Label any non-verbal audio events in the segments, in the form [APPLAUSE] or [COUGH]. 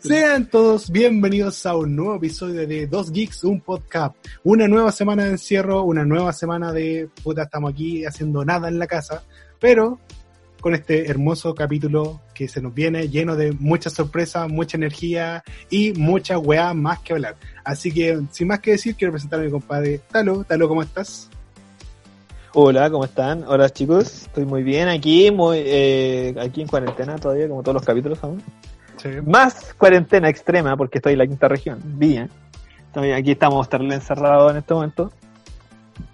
Sean todos bienvenidos a un nuevo episodio de Dos Geeks, un podcast. Una nueva semana de encierro, una nueva semana de puta, estamos aquí haciendo nada en la casa, pero con este hermoso capítulo que se nos viene lleno de muchas sorpresas, mucha energía y mucha weá más que hablar. Así que, sin más que decir, quiero presentar a mi compadre Talo. Talo, ¿cómo estás? Hola, ¿cómo están? Hola chicos, estoy muy bien aquí, muy eh, aquí en cuarentena todavía, como todos los capítulos aún. Sí. Más cuarentena extrema porque estoy en la quinta región, bien. También aquí estamos terrible encerrados en este momento.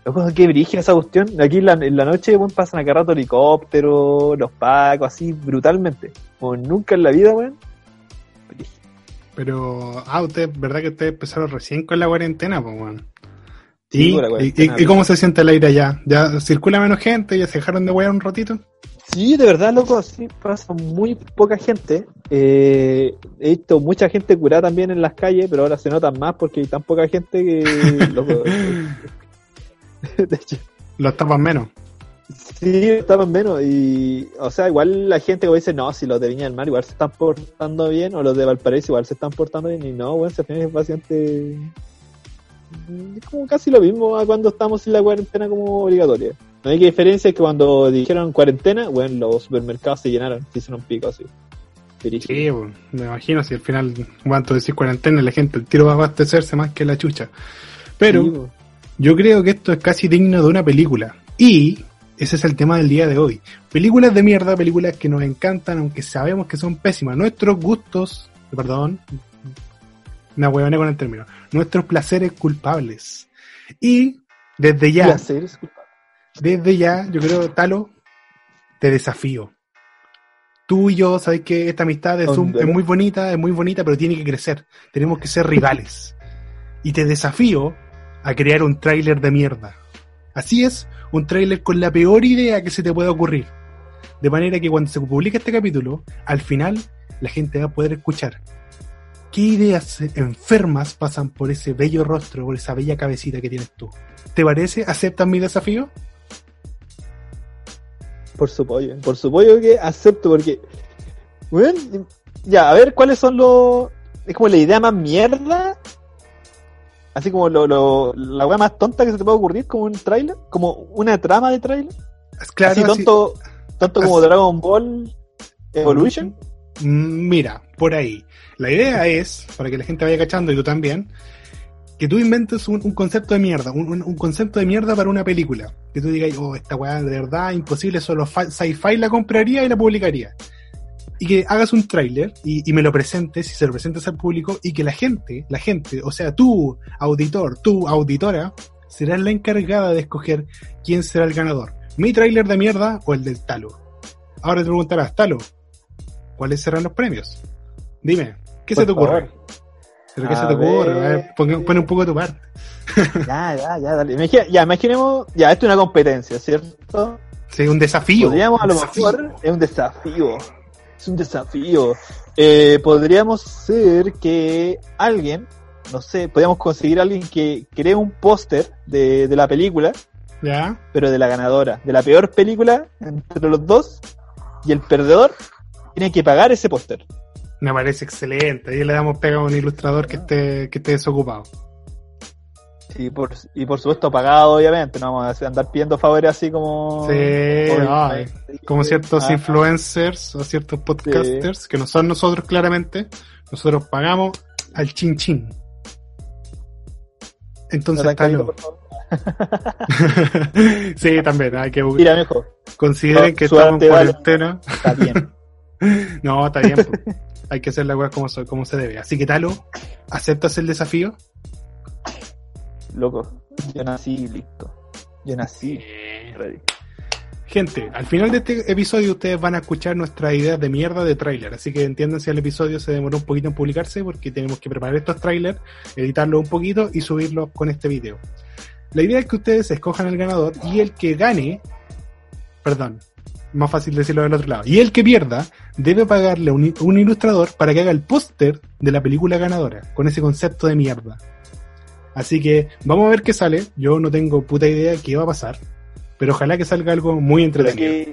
Loco, qué brígida esa cuestión. Aquí en la, en la noche weón, pasan acá rato helicópteros, los pacos, así brutalmente. Como nunca en la vida, weón. Pero, ah, usted, ¿verdad que ustedes empezaron recién con la cuarentena, pues, weón? Sí, ¿Y, y- y cómo se siente el aire allá? ¿Ya circula menos gente? ¿Ya se dejaron de wear un ratito? Sí, de verdad, loco, sí, pasa muy poca gente. Eh, he visto mucha gente curada también en las calles, pero ahora se notan más porque hay tan poca gente que... [LAUGHS] loco, [LAUGHS] de hecho, Los tapan menos. sí, estaban menos. Y, o sea, igual la gente que dice, no, si los de Viña del Mar igual se están portando bien, o los de Valparaíso igual se están portando bien, y no, bueno, se es bastante... Es como casi lo mismo a cuando estamos en la cuarentena como obligatoria. La única diferencia es que cuando dijeron cuarentena, bueno, los supermercados se llenaron, se hicieron pico así. Sí, pues, me imagino si al final, cuanto decir cuarentena, la gente el tiro va a abastecerse más que la chucha. Pero, Sí. Yo creo que esto es casi digno de una película. Y ese es el tema del día de hoy. Películas de mierda, películas que nos encantan, aunque sabemos que son pésimas. Nuestros gustos, perdón, me huevoné con el término. Nuestros placeres culpables. Y desde ya, Placer, disculpa. desde ya, yo creo, Talo, te desafío. Tú y yo, sabes que esta amistad es, es muy bonita, es muy bonita, pero tiene que crecer. Tenemos que ser rivales. Y te desafío a crear un tráiler de mierda. Así es, un tráiler con la peor idea que se te pueda ocurrir. De manera que cuando se publique este capítulo, al final la gente va a poder escuchar qué ideas enfermas pasan por ese bello rostro, por esa bella cabecita que tienes tú. ¿Te parece? ¿Aceptas mi desafío? Por su pollo, por su pollo que acepto, porque. Bueno, ya, a ver, ¿cuáles son los. Es como la idea más mierda. Así como lo, lo, la weá más tonta que se te puede ocurrir, como un trailer, como una trama de trailer. Es Claro, así así- tonto, tonto como así- Dragon Ball Evolution. Mm, Mira, por ahí. La idea es, para que la gente vaya cachando y tú también, que tú inventes un, concepto de mierda, un, concepto de mierda para una película. Que tú digas, oh, esta weá de verdad imposible, solo sci-fi la compraría y la publicaría. Y que hagas un tráiler y, y me lo presentes y se lo presentes al público y que la gente, la gente, o sea, tú, auditor, tú, auditora, serás la encargada de escoger quién será el ganador. Mi tráiler de mierda o el del Talo. Ahora te preguntarás, Talo, ¿cuáles serán los premios? Dime, ¿qué se te ocurre? ¿Pero qué A se te ocurre? A ver, ver. pon, pon un poco de tu parte. [LAUGHS] Ya, ya, ya, dale. Imagina- ya, imaginemos, ya, esto es una competencia, ¿cierto? Sí, un desafío. Podríamos a lo desafío. mejor, es un desafío, es un desafío. Eh, podríamos ser que alguien, no sé, podríamos conseguir a alguien que cree un póster de, de la película, ¿Ya? pero de la ganadora, de la peor película entre los dos, y el perdedor tiene que pagar ese póster. Me parece excelente. Ahí le damos pega a un ilustrador que esté, que esté desocupado. Y por, y por supuesto pagado, obviamente, no vamos a andar pidiendo favores así como... Sí, ay, como ciertos Ah, influencers o ciertos podcasters, que no son nosotros claramente, nosotros pagamos al chin chin. Entonces, no por [LAUGHS] favor. sí, también, hay que Mira, mijo, consideren No, que estamos en arte vale. cuarentena. está bien. [LAUGHS] No, está bien. po. Hay que hacer la weá como, se- como se debe. Así que, Talo, ¿aceptas el desafío? Loco, yo nací listo. Yo nací ready. Gente, al final de este episodio ustedes van a escuchar nuestras ideas de mierda de tráiler, así que entiendan si el episodio se demoró un poquito en publicarse porque tenemos que preparar estos trailers, editarlos un poquito y subirlos con este video. La idea es que ustedes escojan el ganador y el que gane, perdón, más fácil decirlo del otro lado, y el que pierda debe pagarle a un, un ilustrador para que haga el póster de la película ganadora, con ese concepto de mierda. Así que vamos a ver qué sale, yo no tengo puta idea qué va a pasar, pero ojalá que salga algo muy entretenido.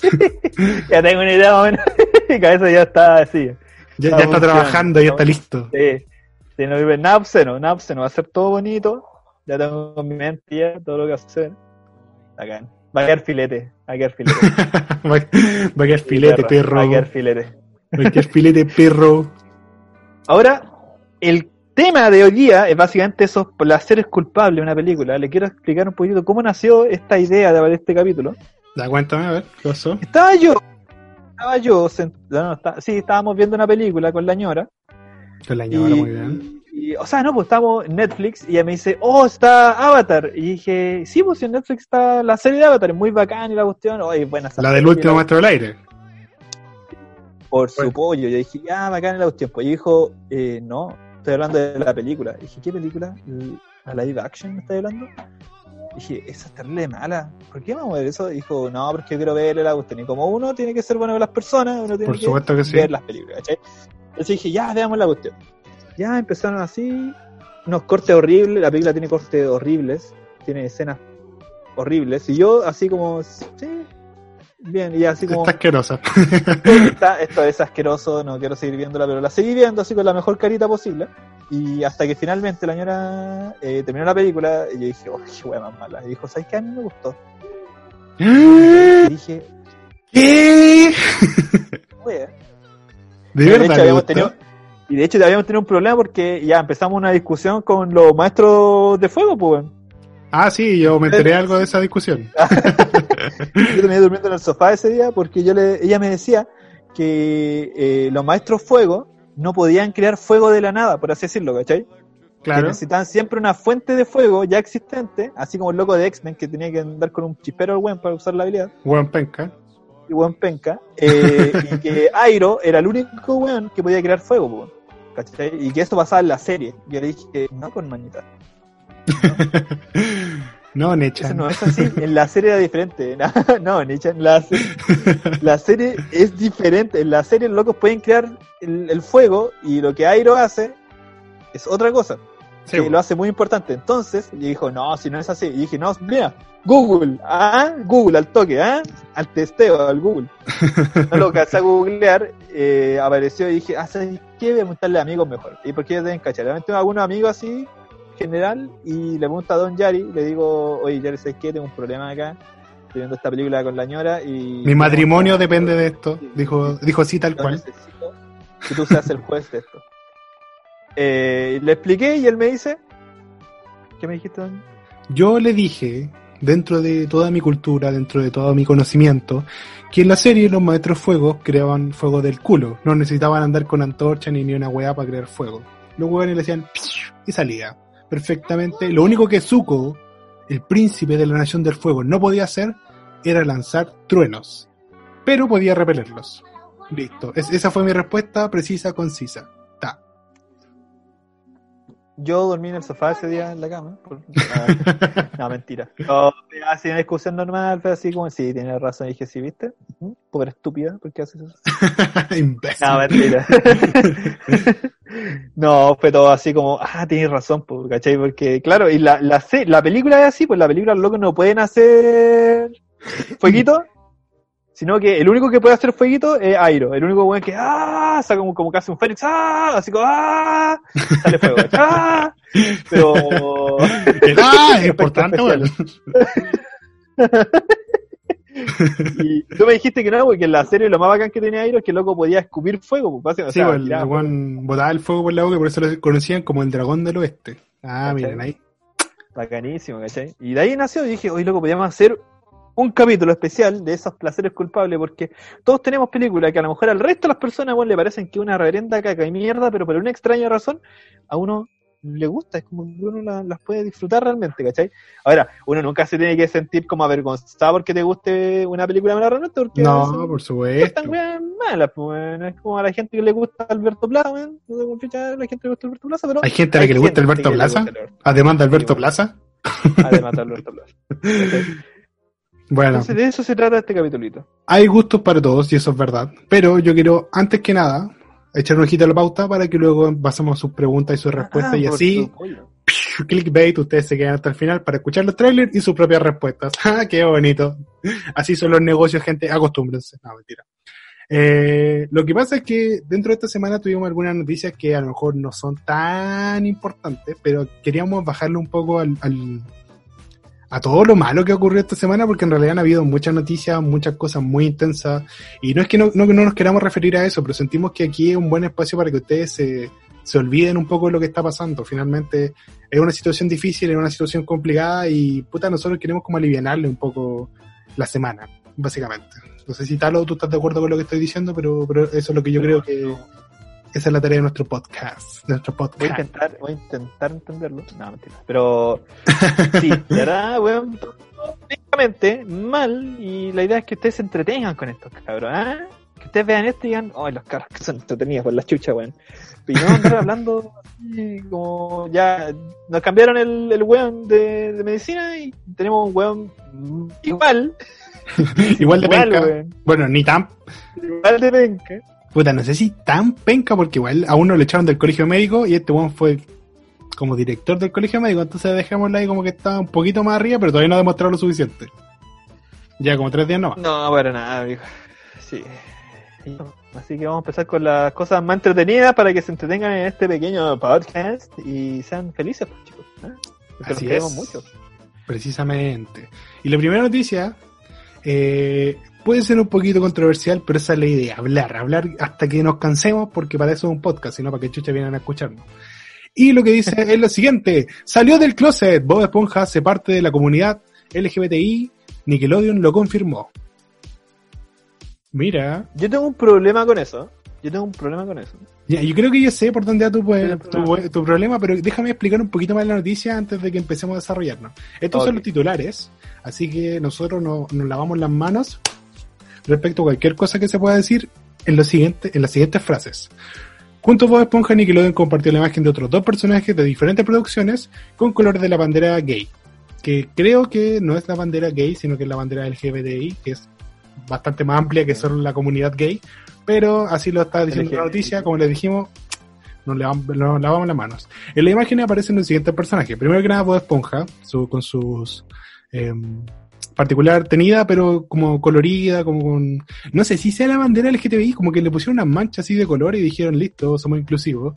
[LAUGHS] ya tengo una idea más o menos. [LAUGHS] Mi cabeza ya está así. Ya, Está ya está funcionando. trabajando, ya está listo. Sí, sí, no vive nada obsceno, nada obsceno, va a ser todo bonito. Ya tengo en mi mente ya todo lo que hacer. Bacán. Va a quedar filete, [LAUGHS] va a quedar filete. va, a filete, perro. Va a quedar filete. Va filete, perro. Ahora, el tema de hoy día es básicamente esos placeres culpables de una película. Le quiero explicar un poquito cómo nació esta idea de este capítulo. Da, cuéntame, a ver, ¿qué pasó? Estaba yo, estaba yo, sent- no, no, está- sí, estábamos viendo una película con la ñora. Con la Y, ñora, muy bien. Y- o sea, no, pues estábamos en Netflix y ella me dice, oh, está Avatar. Y dije, sí, pues en Netflix está la serie de Avatar, es muy bacán y la cuestión. Oye, buena La del último maestro del aire. Por su Bueno. pollo. Yo dije, ya, bacán y la cuestión. Pues y dijo, eh, no, estoy hablando de la película. Y dije, ¿qué película? ¿La live action me estás hablando? Y dije, esa es terrible mala. ¿Por qué vamos a ver eso? Dijo, no, porque yo quiero verle la cuestión. Y como uno tiene que ser bueno con las personas, uno tiene Por que supuesto que sí. ver las películas, ¿cachai? Entonces dije, ya, veamos la cuestión. Ya empezaron así, unos cortes horribles, la película tiene cortes horribles, tiene escenas horribles, y yo así como, sí, bien, y así como, Está asquerosa. "Está- esto es asqueroso, no quiero seguir viéndola, pero la seguí viendo así con la mejor carita posible, y hasta que finalmente la señora eh, terminó la película, y yo dije, oh, qué wea más mala, y dijo, ¿sabes qué? A mí me gustó. Y dije, ¿Qué? oye, ¿De de verdad? hecho, habíamos tenido, y de hecho habíamos tenido un problema porque ya empezamos una discusión con los maestros de fuego, pues. Ah, sí, yo me enteré algo de esa discusión. [LAUGHS] Yo terminé durmiendo en el sofá ese día porque yo le, ella me decía que eh, los maestros fuego no podían crear fuego de la nada, por así decirlo, ¿cachai? Que Claro. necesitaban siempre una fuente de fuego ya existente, así como el loco de X-Men que tenía que andar con un chispero al weón para usar la habilidad, Buen penca. y weón penca, eh, y que Airo era el único weón que podía crear fuego, weón, ¿cachai? Y que esto pasaba en la serie. Yo le dije, no con manita. no, Nechan. [LAUGHS] no es así. En la serie era diferente. [LAUGHS] No, Nichan, la, se- la serie es diferente. En la serie los locos pueden crear el, el fuego y lo que Airo hace es otra cosa. Sí, que bueno. lo hace muy importante. Entonces, y dijo, no, si no es así. Y dije, no, mira, Google, ah, Google al toque, ah, al testeo, al Google. [LAUGHS] No lo alcancé a googlear, eh, apareció y dije, ah, ¿sabes qué? Voy a preguntarle a amigos mejor. Y porque ellos deben cachar. Realmente tengo algunos amigos así, general, y le pregunto a Don Yari, le digo, oye, Yari, ¿sabes qué? Tengo un problema acá. Estoy viendo esta película con la ñora y... Mi matrimonio depende de esto. Dijo, dijo así tal cual. necesito que tú seas el juez de esto. Eh, le expliqué y él me dice... ¿Qué me dijiste? Yo le dije, dentro de toda mi cultura, dentro de todo mi conocimiento, que en la serie los maestros fuegos creaban fuego del culo. No necesitaban andar con antorcha ni ni una weá para crear fuego. Los hueones le hacían y salía perfectamente. Lo único que Zuko, el príncipe de la nación del fuego, no podía hacer era lanzar truenos. Pero podía repelerlos. Listo. Es- esa fue mi respuesta precisa, concisa. Yo dormí en el sofá ese día en la cama. por- [LAUGHS] No, mentira. No, así una discusión normal, fue así como, sí, tienes razón. Y dije, sí, ¿viste? Pobre estúpida, ¿por qué haces eso? [LAUGHS] Imbécil. No, mentira. [LAUGHS] no, fue todo así como, ah, tienes razón, ¿cachai? Porque, claro, y la, la, la película es así, pues la película los locos no pueden hacer fueguito, sino que el único que puede hacer fueguito es Airo, el único weón que, ah, saca como, como que hace un fénix, ah, así como, ah, sale fuego, [LAUGHS] ah, pero... ah, es importante, [LAUGHS] weón. Y tú me dijiste que no, porque en la serie lo más bacán que tenía Airo es que el loco podía escupir fuego, pues, o Sí, sea, pues, el tiraba weón botaba el fuego por la boca y por eso lo conocían como el dragón del oeste. Ah, ¿Cachai? miren ahí. Bacanísimo, ¿cachai? Y de ahí nació y dije, hoy loco, podíamos hacer un capítulo especial de esos placeres culpables, porque todos tenemos películas que a lo mejor al resto de las personas bueno, le parecen que una reverenda caca y mierda, pero por una extraña razón a uno le gusta, es como que uno la- las puede disfrutar realmente, ¿cachai? Ahora, uno nunca se tiene que sentir como avergonzado porque te guste una película mala realmente, porque No, por no supuesto. están weas malas, pues, es como a la gente que le gusta Alberto Plaza, no sé cómo chucha a la gente que le gusta Alberto Plaza, pero Hay gente a la que le gusta gente Alberto que le Plaza, gusta Alberto- además de Alberto. Plaza. además de Alberto Plaza. [LAUGHS] Bueno, Entonces de eso se trata este capitulito. hay gustos para todos y eso es verdad. Pero yo quiero, antes que nada, echar un ojito a la pauta para que luego pasemos sus preguntas y sus respuestas Ah, y por así, clickbait, ustedes se quedan hasta el final para escuchar los trailers y sus propias respuestas. [LAUGHS] ¡Ah, qué bonito! Así son los negocios, gente, acostúmbrense. No, mentira. Eh, lo que pasa es que dentro de esta semana tuvimos algunas noticias que a lo mejor no son tan importantes, pero queríamos bajarle un poco al, al- a todo lo malo que ocurrió esta semana, porque en realidad han habido muchas noticias, muchas cosas muy intensas, y no es que no, no, no nos queramos referir a eso, pero sentimos que aquí es un buen espacio para que ustedes se, se olviden un poco de lo que está pasando. Finalmente es una situación difícil, es una situación complicada, y puta, nosotros queremos como alivianarle un poco la semana, básicamente. No sé si Talo, tú estás de acuerdo con lo que estoy diciendo, pero, pero eso es lo que yo creo que esa es la tarea de nuestro podcast. Nuestro Voy a podcast. intentar, voy a intentar entenderlo. No, mentira. Pero sí, de verdad, [LAUGHS] weón, técnicamente mal. Y la idea es que ustedes se entretengan con estos cabros, ¿ah? Que ustedes vean esto y digan, ay, los cabros que son entretenidos por la chucha, weón. Y no andar [LAUGHS] hablando así como ya nos cambiaron el, el weón de, de medicina y tenemos un weón igual, [LAUGHS] Igual de igual, penca. weón, Bueno, ni tan igual de penca. Puta, no sé si tan penca, porque igual a uno le echaron del colegio médico y este weón fue como director del colegio médico, entonces dejémosla ahí como que está un poquito más arriba, pero todavía no ha demostrado lo suficiente. Ya como tres días no No, para nada, amigo. Sí. Así que vamos a empezar con las cosas más entretenidas para que se entretengan en este pequeño podcast y sean felices, pues, chicos. ¿eh? Así es. mucho. Precisamente. Y la primera noticia eh, puede ser un poquito controversial, pero esa es la idea, hablar, hablar hasta que nos cansemos, porque para eso es un podcast, sino para que chucha vienen a escucharnos. Y lo que dice es lo siguiente, salió del closet, Bob Esponja hace parte de la comunidad LGBTI, Nickelodeon lo confirmó. Mira, Yo tengo un problema con eso. Yo tengo un problema con eso. ya, yo creo que yo sé por dónde va tu, pues, tu, problema. tu problema, pero déjame explicar un poquito más la noticia antes de que empecemos a desarrollarnos. Estos son los titulares, así que nosotros no- nos lavamos las manos respecto a cualquier cosa que se pueda decir en, lo siguiente, en las siguientes frases. Junto a Bob Esponja, Nickelodeon compartió la imagen de otros dos personajes de diferentes producciones con colores de la bandera gay. Que creo que no es la bandera gay, sino que es la bandera LGBTI, que es bastante más amplia que solo la comunidad gay. Pero así lo está diciendo la noticia, como les dijimos, nos lavamos, las manos. En la imagen aparecen los siguientes personajes. Primero que nada, Bob Esponja, su- con sus em, particular tenida, pero como colorida, como con... No sé si sea la bandera LGTBI, como que le pusieron unas manchas así de color y dijeron, listo, somos inclusivos.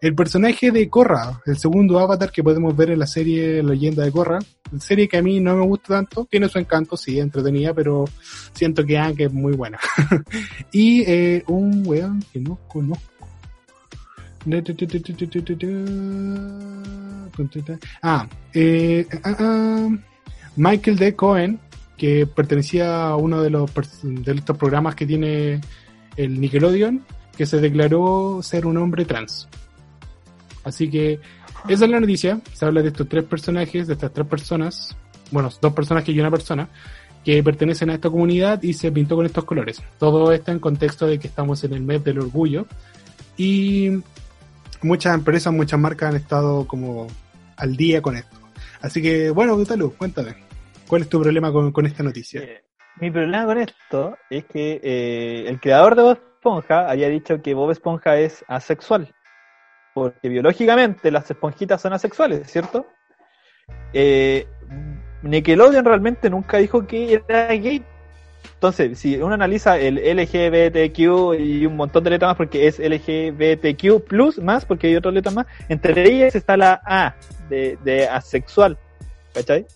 El personaje de Korra, el segundo avatar que podemos ver en la serie Leyenda de Korra, serie que a mí no me gusta tanto, tiene su encanto, sí, entretenida, pero siento que es muy buena. [LAUGHS] y eh, un weón que no conozco. Ah, eh, ah, ah, Michael D. Cohen, que pertenecía a uno de los de estos programas que tiene el Nickelodeon, que se declaró ser un hombre trans. Así que esa es la noticia. Se habla de estos tres personajes, de estas tres personas, bueno, dos personajes y una persona, que pertenecen a esta comunidad y se pintó con estos colores. Todo esto en contexto de que estamos en el mes del orgullo y muchas empresas, muchas marcas han estado como al día con esto. Así que, bueno, Gutalu, cuéntame, ¿cuál es tu problema con, con esta noticia? Eh, mi problema con esto es que eh, el creador de Bob Esponja había dicho que Bob Esponja es asexual. Porque biológicamente las esponjitas son asexuales, ¿cierto? Eh, Nickelodeon realmente nunca dijo que era gay. Entonces, si uno analiza el LGBTQ y un montón de letras más, porque es LGBTQ plus más, porque hay otras letras más, entre ellas está la A de, de asexual. ¿Cachai?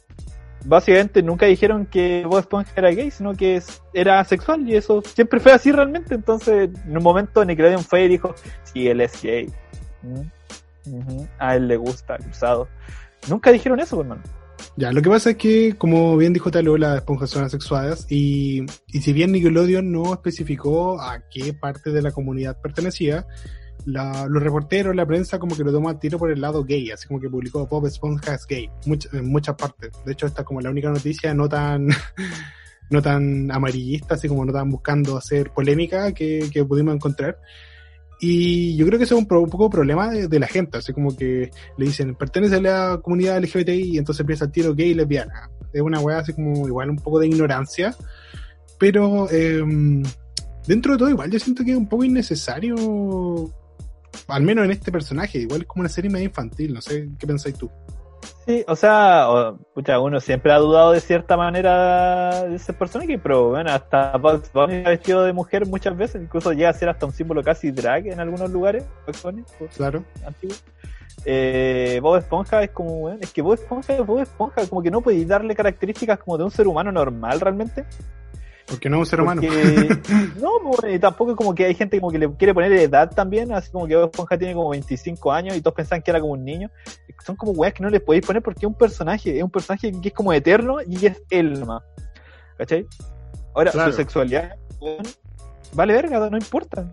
básicamente nunca dijeron que Bob Esponja era gay, sino que es- era asexual y eso siempre fue así realmente. Entonces, en un momento Nickelodeon fue y dijo, sí, él es gay. Mm, A él le gusta el usado. Nunca dijeron eso, hermano. Ya, lo que pasa es que, como bien dijo Talo, las esponjas son asexuadas y, y si bien Nickelodeon no especificó a qué parte de la comunidad pertenecía, la- los reporteros, la prensa como que lo toma tiro por el lado gay, así como que publicó Bob Esponja es gay, much- en muchas partes. De hecho, esta es como la única noticia no tan [LAUGHS] no tan amarillista, así como no tan buscando hacer polémica que, que pudimos encontrar. Y yo creo que eso es un, pro- un poco problema de, la gente, así como que le dicen, pertenece a la comunidad LGBTI y entonces empieza el tiro gay y lesbiana. Es una weá así como igual un poco de ignorancia, pero em, dentro de todo igual yo siento que es un poco innecesario, al menos en este personaje, igual es como una serie medio infantil, no sé qué pensáis tú. Sí, o sea, o- pucha, uno siempre ha dudado de cierta manera de ese personaje, pero bueno, hasta Bugs Bunny está vestido de mujer muchas veces, incluso llega a ser hasta un símbolo casi drag en algunos lugares, Bugs Bunny, Claro. antiguo. Eh, Bob Esponja es como, weón, es que Bob Esponja es Bob Esponja, como que no podéis darle características como de un ser humano normal realmente. Porque no es un ser humano. Porque, [LAUGHS] no, pues, y tampoco es como que hay gente como que le quiere poner edad también, así como que Bob Esponja tiene como 25 años y todos pensaban que era como un niño. Son como weas que no le podéis poner porque es un personaje, es un personaje que es como eterno y es él nomás. ¿Cachai? Ahora, Claro. su sexualidad, vale verga, no importa.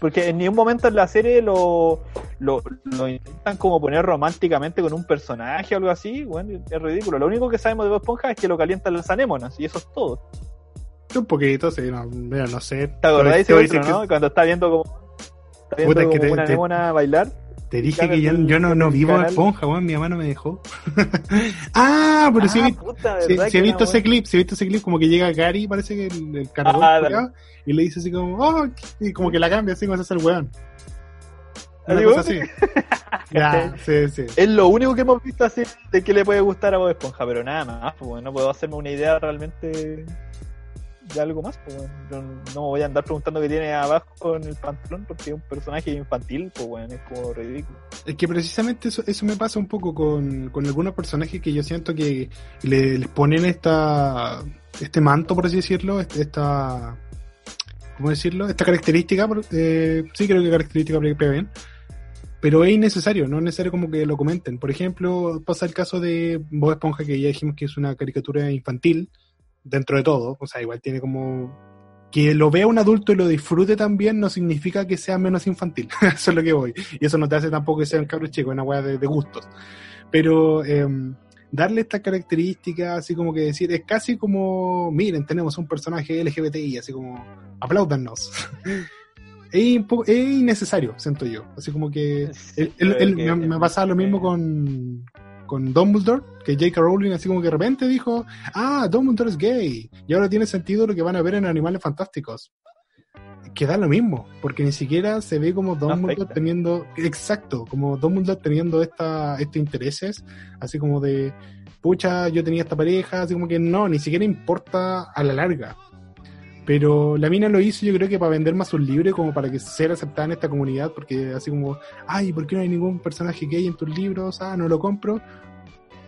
Porque en ningún momento en la serie lo, lo, lo intentan como poner románticamente con un personaje o algo así, bueno, es ridículo. Lo único que sabemos de Bob Esponja es que lo calientan las anémonas y eso es todo. Un poquito, sí, no, mira, no sé. ¿Te acordás de ese otro, no? Cuando está viendo como, está viendo que te- una te- anémona bailar. Te dije Claro, que yo, no, no vivo canal. esponja, weón, mi mamá no me dejó. [LAUGHS] ah, pero sí, Ah, vi- puta, sí, ¿verdad sí he visto ese clip, sí he visto ese clip, como que llega Gary, parece que el, el cargador, Ah, dale. culiao, y le dice así como, oh, y como que la cambia así como se hace el weón. Una Así, cosa weón. así. ya, sí, sí. Es lo único que hemos visto así de que le puede gustar a Bob Esponja, pero nada más, pues, bueno, no puedo hacerme una idea realmente de algo más, pues, bueno. Yo no me voy a andar preguntando qué tiene abajo en el pantalón porque es un personaje infantil, pues bueno, es como ridículo. Es que precisamente eso, eso me pasa un poco con, con algunos personajes que yo siento que le, les ponen esta este manto, por así decirlo, este- esta ¿cómo decirlo? Esta característica, eh, sí creo que característica bien, pero es innecesario, no es necesario como que lo comenten. Por ejemplo, pasa el caso de Bob Esponja, que ya dijimos que es una caricatura infantil, dentro de todo, o sea, igual tiene como... Que lo vea un adulto y lo disfrute también no significa que sea menos infantil, [LAUGHS] eso es lo que voy. Y eso no te hace tampoco que sea un cabro chico, es una weá de, de gustos. Pero em, darle esta característica, así como que decir, es casi como, miren, tenemos un personaje LGBTI, así como, apláudanos. [LAUGHS] es, innecesario, siento yo. Así como que me, me pasaba lo mismo con, con Dumbledore, que J.K. Rowling así como que de repente dijo, ah, Dumbledore es gay, y ahora tiene sentido lo que van a ver en Animales Fantásticos. Que da lo mismo, porque ni siquiera se ve como Dumbledore afecta. teniendo, exacto, como Dumbledore teniendo esta, estos intereses, así como de, pucha, yo tenía esta pareja, así como que no, ni siquiera importa a la larga. Pero la mina lo hizo yo creo que para vender más sus libros, como para que ser aceptada en esta comunidad, porque así como, ay, ¿por qué no hay ningún personaje gay en tus libros? Ah, no lo compro.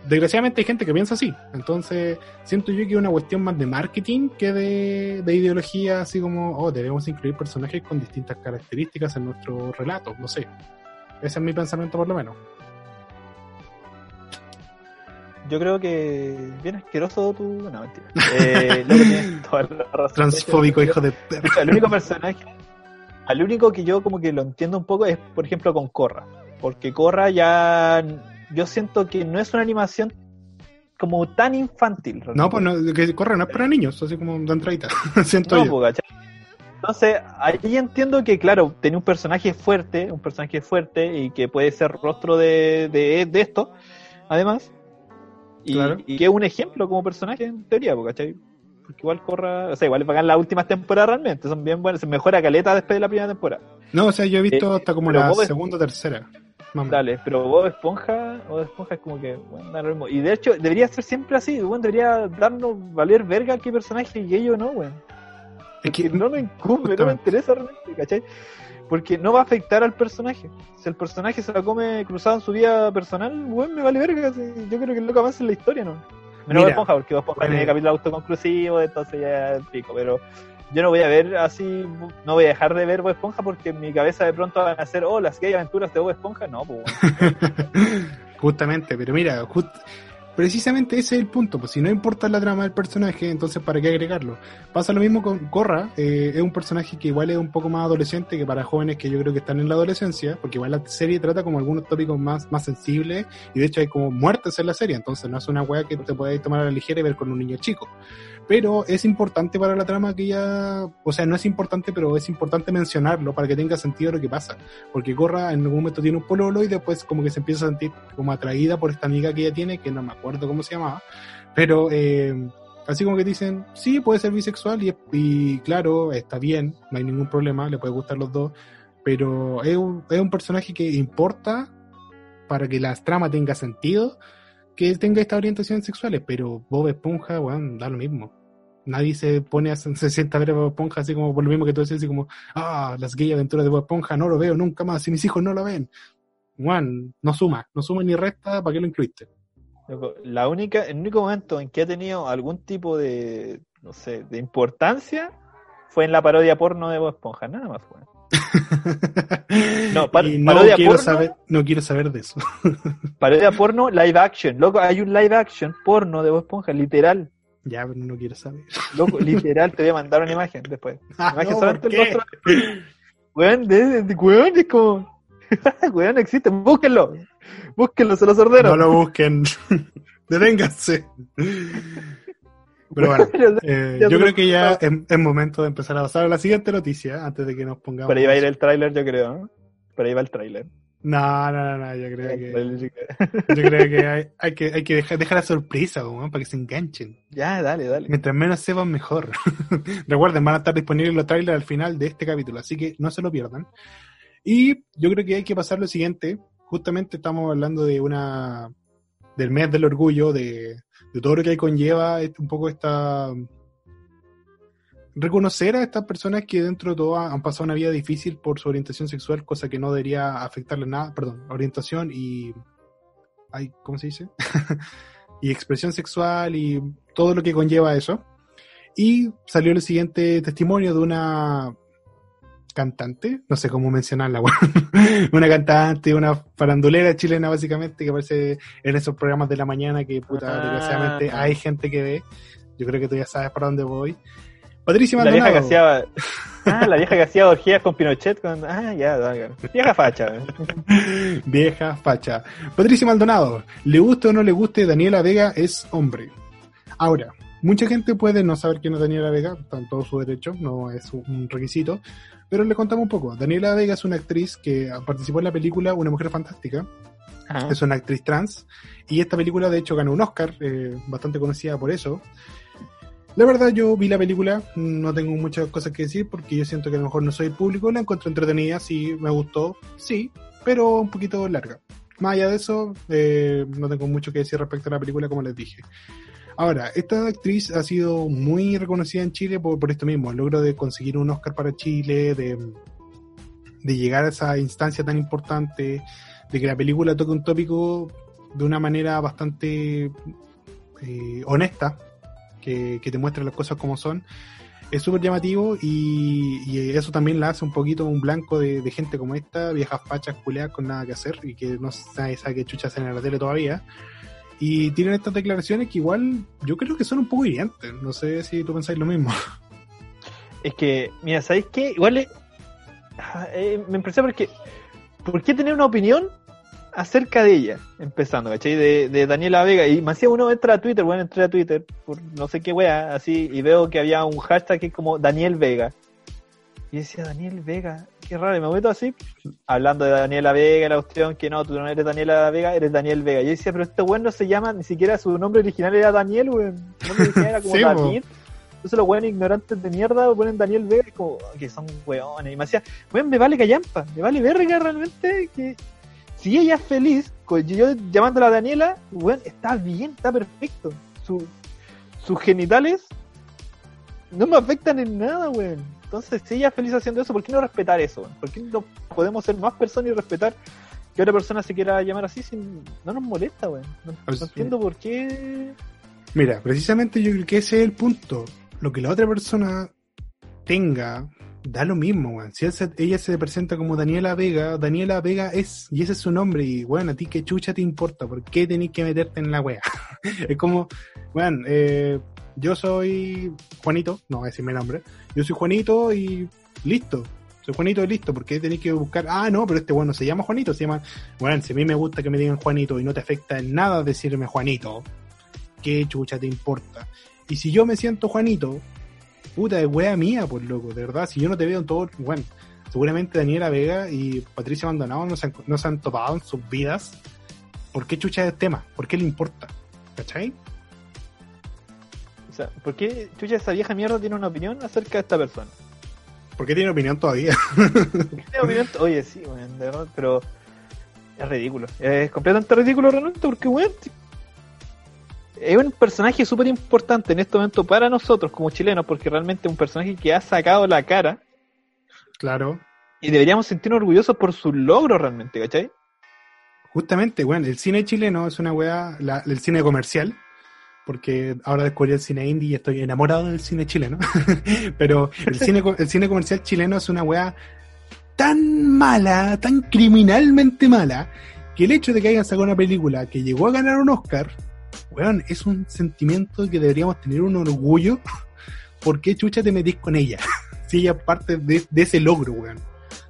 Desgraciadamente hay gente que piensa así. Entonces, siento yo que es una cuestión más de marketing que de, de ideología, así como, oh, debemos incluir personajes con distintas características en nuestro relato. No sé. Ese es mi pensamiento por lo menos. Yo creo que bien asqueroso tu... No, mentira. Eh, tienes toda la razón. Transfóbico, hijo de perra. El único personaje, al único que yo como que lo entiendo un poco es, por ejemplo, con Korra. Porque Korra ya, yo siento que no es una animación como tan infantil. No, pues no, que corre, no es para niños, así como de entradita. [LAUGHS] siento No, yo. pues. Entonces, ahí entiendo que, claro, tiene un personaje fuerte, un personaje fuerte y que puede ser rostro de, de, de esto, además. Y, Claro. y que es un ejemplo como personaje, en teoría, ¿cachai? Porque igual corra, o sea, igual pagan las últimas temporadas realmente, son bien buenas, se mejora caleta después de la primera temporada. No, o sea, yo he visto Eh, hasta como la Bob es- segunda o tercera. Dale, pero Bob Esponja, Bob Esponja es como que, bueno, da lo mismo. Y de hecho, debería ser siempre así, bueno, debería darnos valer verga qué personaje es gay o no, weón. Es que no me incumbe, no me interesa realmente, ¿cachai? Porque no va a afectar al personaje. Si el personaje se la come cruzado en su vida personal, weón, me vale verga. Yo creo que el loco avance en la historia, ¿no? Menos Mira, Esponja, porque Esponja bueno. tiene capítulo autoconclusivo, entonces ya pico, pero yo no voy a ver así, no voy a dejar de ver Bob Esponja porque en mi cabeza de pronto van a ser, oh, las gay aventuras de Bob Esponja, no, pues. [LAUGHS] Justamente, pero mira, just- precisamente ese es el punto, pues si no importa la trama del personaje, entonces ¿para qué agregarlo? Pasa lo mismo con Corra, eh, es un personaje que igual es un poco más adolescente que para jóvenes que yo creo que están en la adolescencia, porque igual la serie trata como algunos tópicos más, más sensibles, y de hecho hay como muertes en la serie, entonces no es una weá que te puedes tomar a la ligera y ver con un niño chico. Pero es importante para la trama que ya, o sea, no es importante, pero es importante mencionarlo para que tenga sentido lo que pasa. Porque Corra en algún momento tiene un pololo y después como que se empieza a sentir como atraída por esta amiga que ella tiene, que no me acuerdo cómo se llamaba, pero eh, así como que dicen, sí, puede ser bisexual y, y claro, está bien, no hay ningún problema, le puede gustar los dos, pero es un, es un personaje que importa para que la trama tenga sentido, que tenga estas orientaciones sexuales, pero Bob Esponja, weón, da lo mismo. Nadie se pone a, [LAUGHS] se sienta a ver a Bob Esponja así como por lo mismo que tú decías, así como, ah, las gay aventuras de Bob Esponja, no lo veo nunca más, si mis hijos no lo ven. Juan, no suma, no suma ni resta, ¿para qué lo incluiste? La única, el único momento en que ha tenido algún tipo de, no sé, de importancia fue en la parodia porno de Bob Esponja, nada más fue. [LAUGHS] No, par- Y no parodia quiero porno. saber, no quiero saber de eso. [LAUGHS] Parodia porno live action, loco, hay un live action porno de Bob Esponja, literal. ya, pero no quiero saber. Loco, [LAUGHS] literal, te voy a mandar una imagen después. Ah, Imagen no, solamente ¿por el qué? rostro. Weón, weón, es como. weón, existe, búsquenlo. Búsquenlo, se los ordeno. No lo busquen. Deténganse. Pero bueno, [LAUGHS] eh, yo creo que ya es, es momento de empezar a pasar a la siguiente noticia antes de que nos pongamos. Por ahí va a ir el tráiler, yo creo. ¿no? Por ahí va el tráiler. No, no, no, no, yo creo que, yo creo que [LAUGHS] hay, hay que, hay que dejar, dejar la sorpresa, para que se enganchen. Ya, dale, dale. Mientras menos sepan, mejor. [LAUGHS] Recuerden, van a estar disponibles los trailers al final de este capítulo, así que no se lo pierdan. Y yo creo que hay que pasar lo siguiente. Justamente estamos hablando de una del mes del orgullo, de, de todo lo que conlleva este- un poco esta reconocer a estas personas que dentro de todo han pasado una vida difícil por su orientación sexual, cosa que no debería afectarle nada, perdón, orientación y ay, ¿cómo se dice? [LAUGHS] y expresión sexual y todo lo que conlleva eso. Y salió el siguiente testimonio de una cantante, no sé cómo mencionarla, [LAUGHS] una cantante, una farandulera chilena básicamente, que aparece en esos programas de la mañana que puta, Ah. desgraciadamente hay gente que ve. Yo creo que tú ya sabes para dónde voy. Patricia La vieja que Maldonado. hacía. [LAUGHS] Ah, la vieja que hacía orgías con Pinochet. Con... Ah, ya. Vieja facha. ¿eh? [LAUGHS] Vieja facha. Patricia Maldonado, le guste o no le guste, Daniela Vega es hombre. Ahora, mucha gente puede no saber quién es Daniela Vega, está en todo su derecho, no es un requisito, pero le contamos un poco. Daniela Vega es una actriz que participó en la película Una Mujer Fantástica, Ajá. es una actriz trans, y esta película de hecho ganó un Oscar, eh, bastante conocida por eso. La verdad, yo vi la película, no tengo muchas cosas que decir porque yo siento que a lo mejor no soy público, la encontré entretenida, sí, me gustó, sí, pero un poquito larga. Más allá de eso, eh, no tengo mucho que decir respecto a la película, como les dije. Ahora, esta actriz ha sido muy reconocida en Chile por, por esto mismo, el logro de conseguir un Oscar para Chile, de, de llegar a esa instancia tan importante, de que la película toque un tópico de una manera bastante eh, honesta, que, que te muestra las cosas como son. Es súper llamativo y, y eso también la hace un poquito un blanco de, de gente como esta, viejas fachas culeadas con nada que hacer y que no nadie sabe qué chuchas hacen en la tele todavía. Y tienen estas declaraciones que igual yo creo que son un poco hirientes. No sé si tú pensáis lo mismo. [LAUGHS] Es que, mira, ¿sabéis qué? Igual es- ah, eh, me impresiona porque. ¿Por qué tener una opinión acerca de ella? Empezando, ¿cachai? De, de Daniela Vega. Y me hacía uno entra a Twitter, bueno, entré a Twitter por no sé qué wea, así, y veo que había un hashtag que es como Daniel Vega. Y decía, Daniel Vega, qué raro, y me meto así, hablando de Daniela Vega, la cuestión que no, tú no eres Daniela Vega, eres Daniel Vega. Y yo decía, pero este weón no se llama, ni siquiera su nombre original era Daniel, weón. Su nombre original era como [LAUGHS] Sí. David. Entonces los weones ignorantes de mierda ponen Daniel Vega y como que son weones. Y me decía, weón, me vale callampa, me vale verga realmente que si ella es feliz, yo llamándola a Daniela, weón, está bien, está perfecto. Su- sus genitales no me afectan en nada, weón. Entonces, si ella es feliz haciendo eso, ¿por qué no respetar eso? weón? ¿Por qué no podemos ser más personas y respetar que otra persona se quiera llamar así sin... no nos molesta, weón? No, no entiendo por qué... Mira, precisamente yo creo que ese es el punto. Lo que la otra persona tenga, da lo mismo, weón. Si se- ella se presenta como Daniela Vega, Daniela Vega es, y ese es su nombre, y bueno, a ti qué chucha te importa, ¿por qué tenés que meterte en la wea? [LAUGHS] es como, weón, eh, yo soy Juanito, no voy a decir mi nombre, yo soy Juanito y listo. Soy Juanito y listo, porque tenéis que buscar, ah, no, pero este bueno se llama Juanito, se llama, bueno, si a mí me gusta que me digan Juanito y no te afecta en nada decirme Juanito, ¿qué chucha te importa? Y si yo me siento Juanito, puta, es wea mía, por loco, de verdad. Si yo no te veo en todo, bueno, seguramente Daniela Vega y Patricia Maldonado no se han, no se han topado en sus vidas. ¿Por qué chucha es el tema? ¿Por qué le importa? ¿Cachai? O sea, ¿por qué chucha esa vieja mierda tiene una opinión acerca de esta persona? ¿Por qué tiene opinión todavía? ¿Por qué tiene opinión? [LAUGHS] Oye, sí, weón, de verdad, pero es ridículo. Es completamente ridículo realmente porque, weón, es un personaje súper importante en este momento para nosotros como chilenos, porque realmente es un personaje que ha sacado la cara Claro. y deberíamos sentirnos orgullosos por su logro realmente, ¿cachai? Justamente, bueno, el cine chileno es una weá, el cine comercial, porque ahora descubrí el cine indie y estoy enamorado del cine chileno. [LAUGHS] Pero el cine, el cine comercial chileno es una weá tan mala, tan criminalmente mala, que el hecho de que hayan sacado una película que llegó a ganar un Oscar, weón, es un sentimiento que deberíamos tener un orgullo. [LAUGHS] ¿Por qué chucha te metís con ella? [LAUGHS] si ella parte de, de ese logro, weón.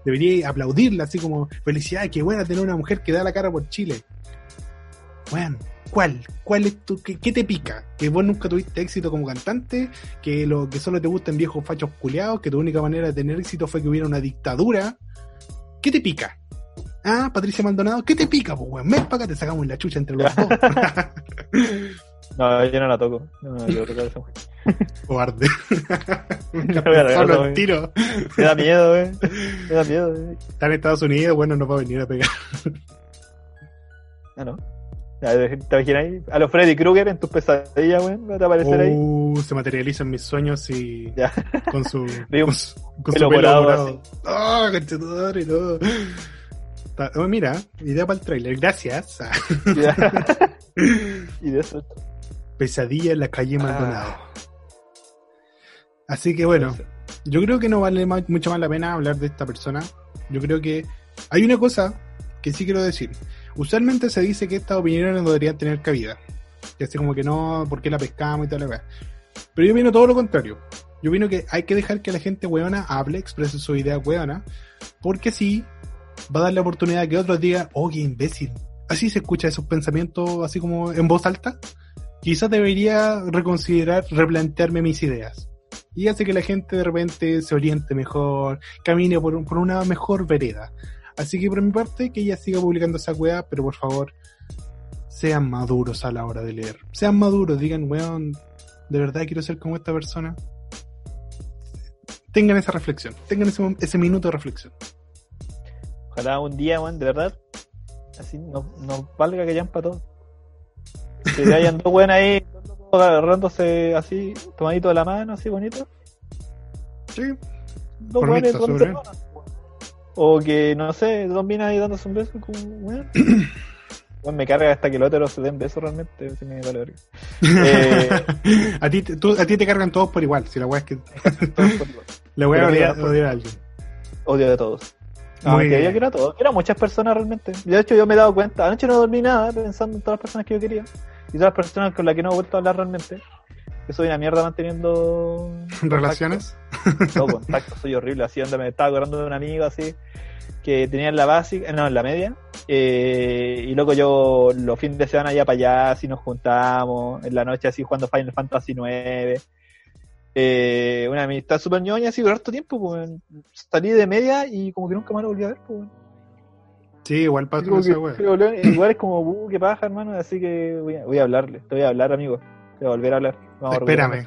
Debería aplaudirla así como, felicidad, qué buena tener una mujer que da la cara por Chile. Weón, ¿cuál? ¿Cuál es tu, qué, qué te pica? Que vos nunca tuviste éxito como cantante, que lo que solo te gustan viejos fachos culiados, que tu única manera de tener éxito fue que hubiera una dictadura. ¿Qué te pica? Ah, Patricia Maldonado, ¿qué te pica, pues weón? Ven para acá, te sacamos la chucha entre los dos. [LAUGHS] No, yo no la toco. No, no, yo toco esa mujer. [LAUGHS] Cobarde. [LAUGHS] Solo el tiro. Me da miedo, güey. Me da miedo, güey. Está en Estados Unidos, bueno, no va a venir a pegar. Ah, no. ¿Te imaginas ahí? A los Freddy Krueger en tus pesadillas, güey. ¿Va a aparecer ahí? Uh, se materializa en mis sueños y Ya. con su, [LAUGHS] con su, con su pelo. Ah, conchetumare, no. Está- oh, mira, idea para el trailer. Gracias. Ya. [LAUGHS] y de eso. Pesadilla en la calle Ah. Maldonado. Así que bueno, yo creo que no vale ma- mucho más la pena hablar de esta persona. Yo creo que hay una cosa que sí quiero decir. Usualmente se dice que estas opiniones no deberían tener cabida. Así como que no, ¿por qué la pescamos y tal? Pero yo opino todo lo contrario. Yo opino que hay que dejar que la gente weona hable, exprese su idea weona, porque sí va a dar la oportunidad que otros digan, oh, qué imbécil. Así se escucha esos pensamientos así como en voz alta. Quizás debería reconsiderar, replantearme mis ideas. Y hace que la gente de repente se oriente mejor, camine por, por una mejor vereda. Así que por mi parte, que ella siga publicando esa weá, pero por favor, sean maduros a la hora de leer. Sean maduros, digan, weón, de verdad quiero ser como esta persona. Tengan esa reflexión, tengan ese, ese minuto de reflexión. Ojalá un día, weón, de verdad, así no, no valga que hayan para todos. Que hayan dos weones ahí, agarrándose así, tomadito de la mano, así bonito. Sí, Dos weones O que, no sé, dos minas ahí dándose un beso, como, weón. [CLEARS THROAT] Weón, me carga hasta que los heteros se den besos realmente, así me vale verga. Eh, [LAUGHS] a, ti, tú- a ti te cargan todos por igual, si la weá es que [LAUGHS] todos por igual. [LAUGHS] la weá Pero odia, mira, odia a alguien. Odio de todos. No, que yo quiero a todos, quiero a muchas personas realmente. De hecho, yo me he dado cuenta, anoche no dormí nada pensando en todas las personas que yo quería y todas las personas con las que no he vuelto a hablar realmente. Que soy una mierda manteniendo [LAUGHS] ¿Relaciones? contacto. No, contacto, soy horrible. Así, donde me estaba acordando de un amigo así que tenía en la básica, no, en la media. eh, y luego yo los fines de semana ya para allá, así nos juntamos, en la noche así jugando Final Fantasy 9. Eh, una amistad súper ñoña así por harto tiempo, pues, salí de media y como que nunca más lo volví a ver, pues. Sí, igual pasa esa igual es como, uh, qué paja, hermano, así que voy a, voy a hablarle, te voy a hablar, amigo, a volver a hablar. Vamos Espérame.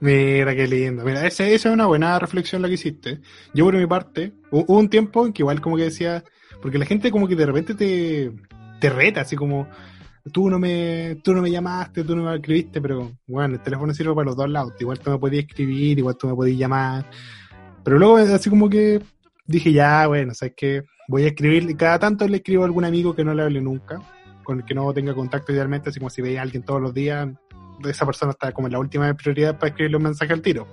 Mira qué lindo. Mira, esa es una buena reflexión la que hiciste. Yo por mi parte, hu- hubo un tiempo en que igual como que decía, porque la gente como que de repente te, te reta, así como, tú no me, tú no me llamaste, tú no me escribiste, pero bueno, el teléfono sirve para los dos lados. Igual tú me podías escribir, igual tú me podías llamar. Pero luego así como que dije, ya, bueno, sabes que voy a escribir, y cada tanto le escribo a algún amigo que no le hable nunca, con el que no tenga contacto idealmente, así como si veía a alguien todos los días, esa persona está como en la última prioridad para escribirle un mensaje al tiro.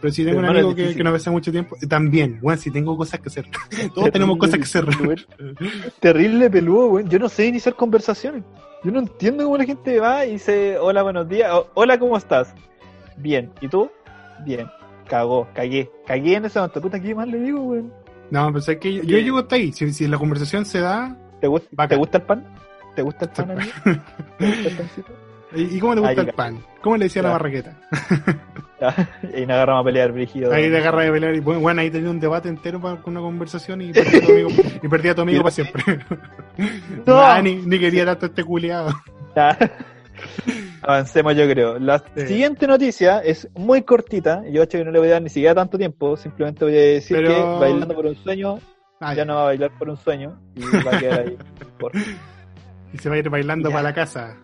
Pero si tengo un Pero es amigo que, no ve hace mucho tiempo, también, bueno, si tengo cosas que hacer. [LAUGHS] Todos tenemos cosas que hacer. Terrible peludo, weón. Yo no sé iniciar conversaciones. Yo no entiendo cómo la gente va y dice, hola, buenos días. o, hola, ¿cómo estás? Bien. ¿Y tú? Bien. Cagó, cagué. Cagué en ese momento. Puta, ¿qué más le digo, weón? No, pues es que yo, yo llego hasta ahí. Si, si la conversación se da, ¿Te, gusta. ¿te gusta el pan? ¿Te gusta el pan, amigo? ¿Te gusta el [LAUGHS] pancito? ¿y y cómo le gusta Ahí, el pan? ¿Cómo le decía la barraqueta? [LAUGHS] y nos agarramos a pelear, brígido. Ahí te agarra de pelear y bueno, ahí tenía un debate entero para con una conversación y perdí a tu amigo, y perdí a tu amigo para siempre. [LAUGHS] No. Nah, ni, ni quería tanto este culiado. Avancemos, yo creo. La Sí. siguiente noticia es muy cortita. Yo, hecho, que no le voy a dar ni siquiera tanto tiempo. Simplemente voy a decir Pero- que bailando por un sueño Ah, ya no va a bailar por un sueño y va a quedar ahí. Por... Y se va a ir bailando Ya. para la casa.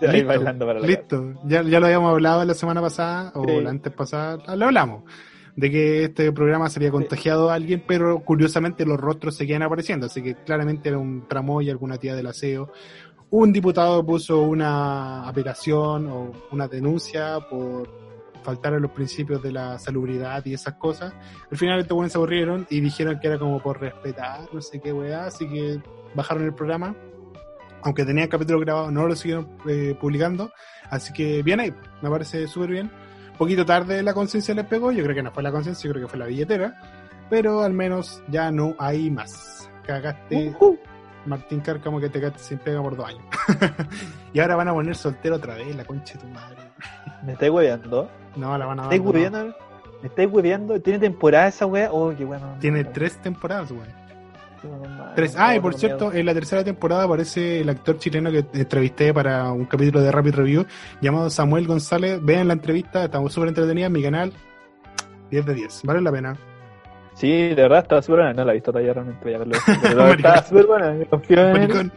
Se va a ir Listo, bailando para la Listo, ya, ya lo habíamos hablado la semana pasada o Sí. la antes pasada, lo hablamos, de que este programa se había contagiado a alguien, pero curiosamente los rostros seguían apareciendo, así que claramente era un tramoya, alguna tía del aseo. Un diputado puso una aplicación o una denuncia por faltar a los principios de la salubridad y esas cosas. Al final estos buenos se aburrieron y dijeron que era como por respetar, no sé qué weá, así que bajaron el programa. Aunque tenían capítulo grabado, no lo siguieron eh, publicando. Así que bien ahí, me parece súper bien. Poquito tarde la conciencia les pegó, yo creo que no fue la conciencia, yo creo que fue la billetera. Pero al menos ya no hay más. Cagaste, Uh. Martín Cárcamo, que te quedaste sin pega por dos años. [LAUGHS] y ahora van a poner soltero otra vez, la concha de tu madre. Me estáis hueveando. No, la van a ¿Me estáis hueveando? ¿Me estáis hueveando? ¿Tiene temporada esa wea? Oh, qué bueno. Tiene tres temporadas, güey. Tres. Ah, y por cierto, miedo. en la tercera temporada aparece el actor chileno que entrevisté para un capítulo de Rapid Review llamado Samuel González. Vean la entrevista, estamos súper entretenida en mi canal. 10 de 10, vale la pena. Sí, de verdad estaba súper buena. No la he visto todavía realmente. Voy a verlo. [LAUGHS] Pero Maricón. estaba súper buena. me Confío en él.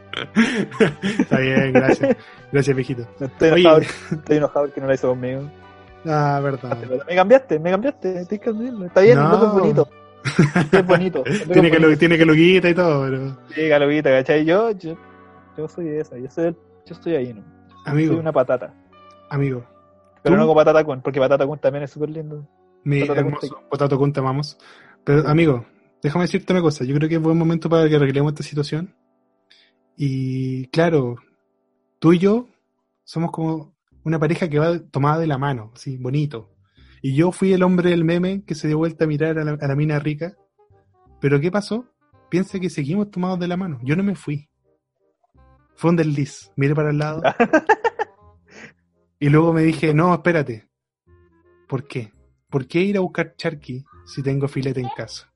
Está bien, gracias. Gracias, viejito. Estoy Oye. enojado, estoy enojado porque no la hizo conmigo. Ah, verdad. Me cambiaste, me cambiaste. Estoy cambiando. Está bien, No. es bonito. [LAUGHS] Es bonito. Tiene es que, lo, bonito. tiene que luquita y todo, pero. Sí, Galoguita, ¿cachai? Yo, yo, yo soy esa. Yo, soy, yo estoy ahí, ¿no? Amigo, Soy una patata. amigo. Pero ¿Tú? no como patata con, porque patata con también es súper lindo. Mi Potato hermoso Potato Kun, te amamos. Pero, amigo, déjame decirte una cosa. Yo creo que es buen momento para que arreglemos esta situación. Y claro, tú y yo somos como una pareja que va tomada de la mano, así, bonito. Y yo fui el hombre del meme que se dio vuelta a mirar a la, a la mina rica. Pero ¿qué pasó? Piensa que seguimos tomados de la mano. Yo no me fui. Fue un desliz. Miré para el lado. [LAUGHS] y luego me dije, no, espérate. ¿Por qué? ¿Por qué ir a buscar charqui si tengo filete en casa?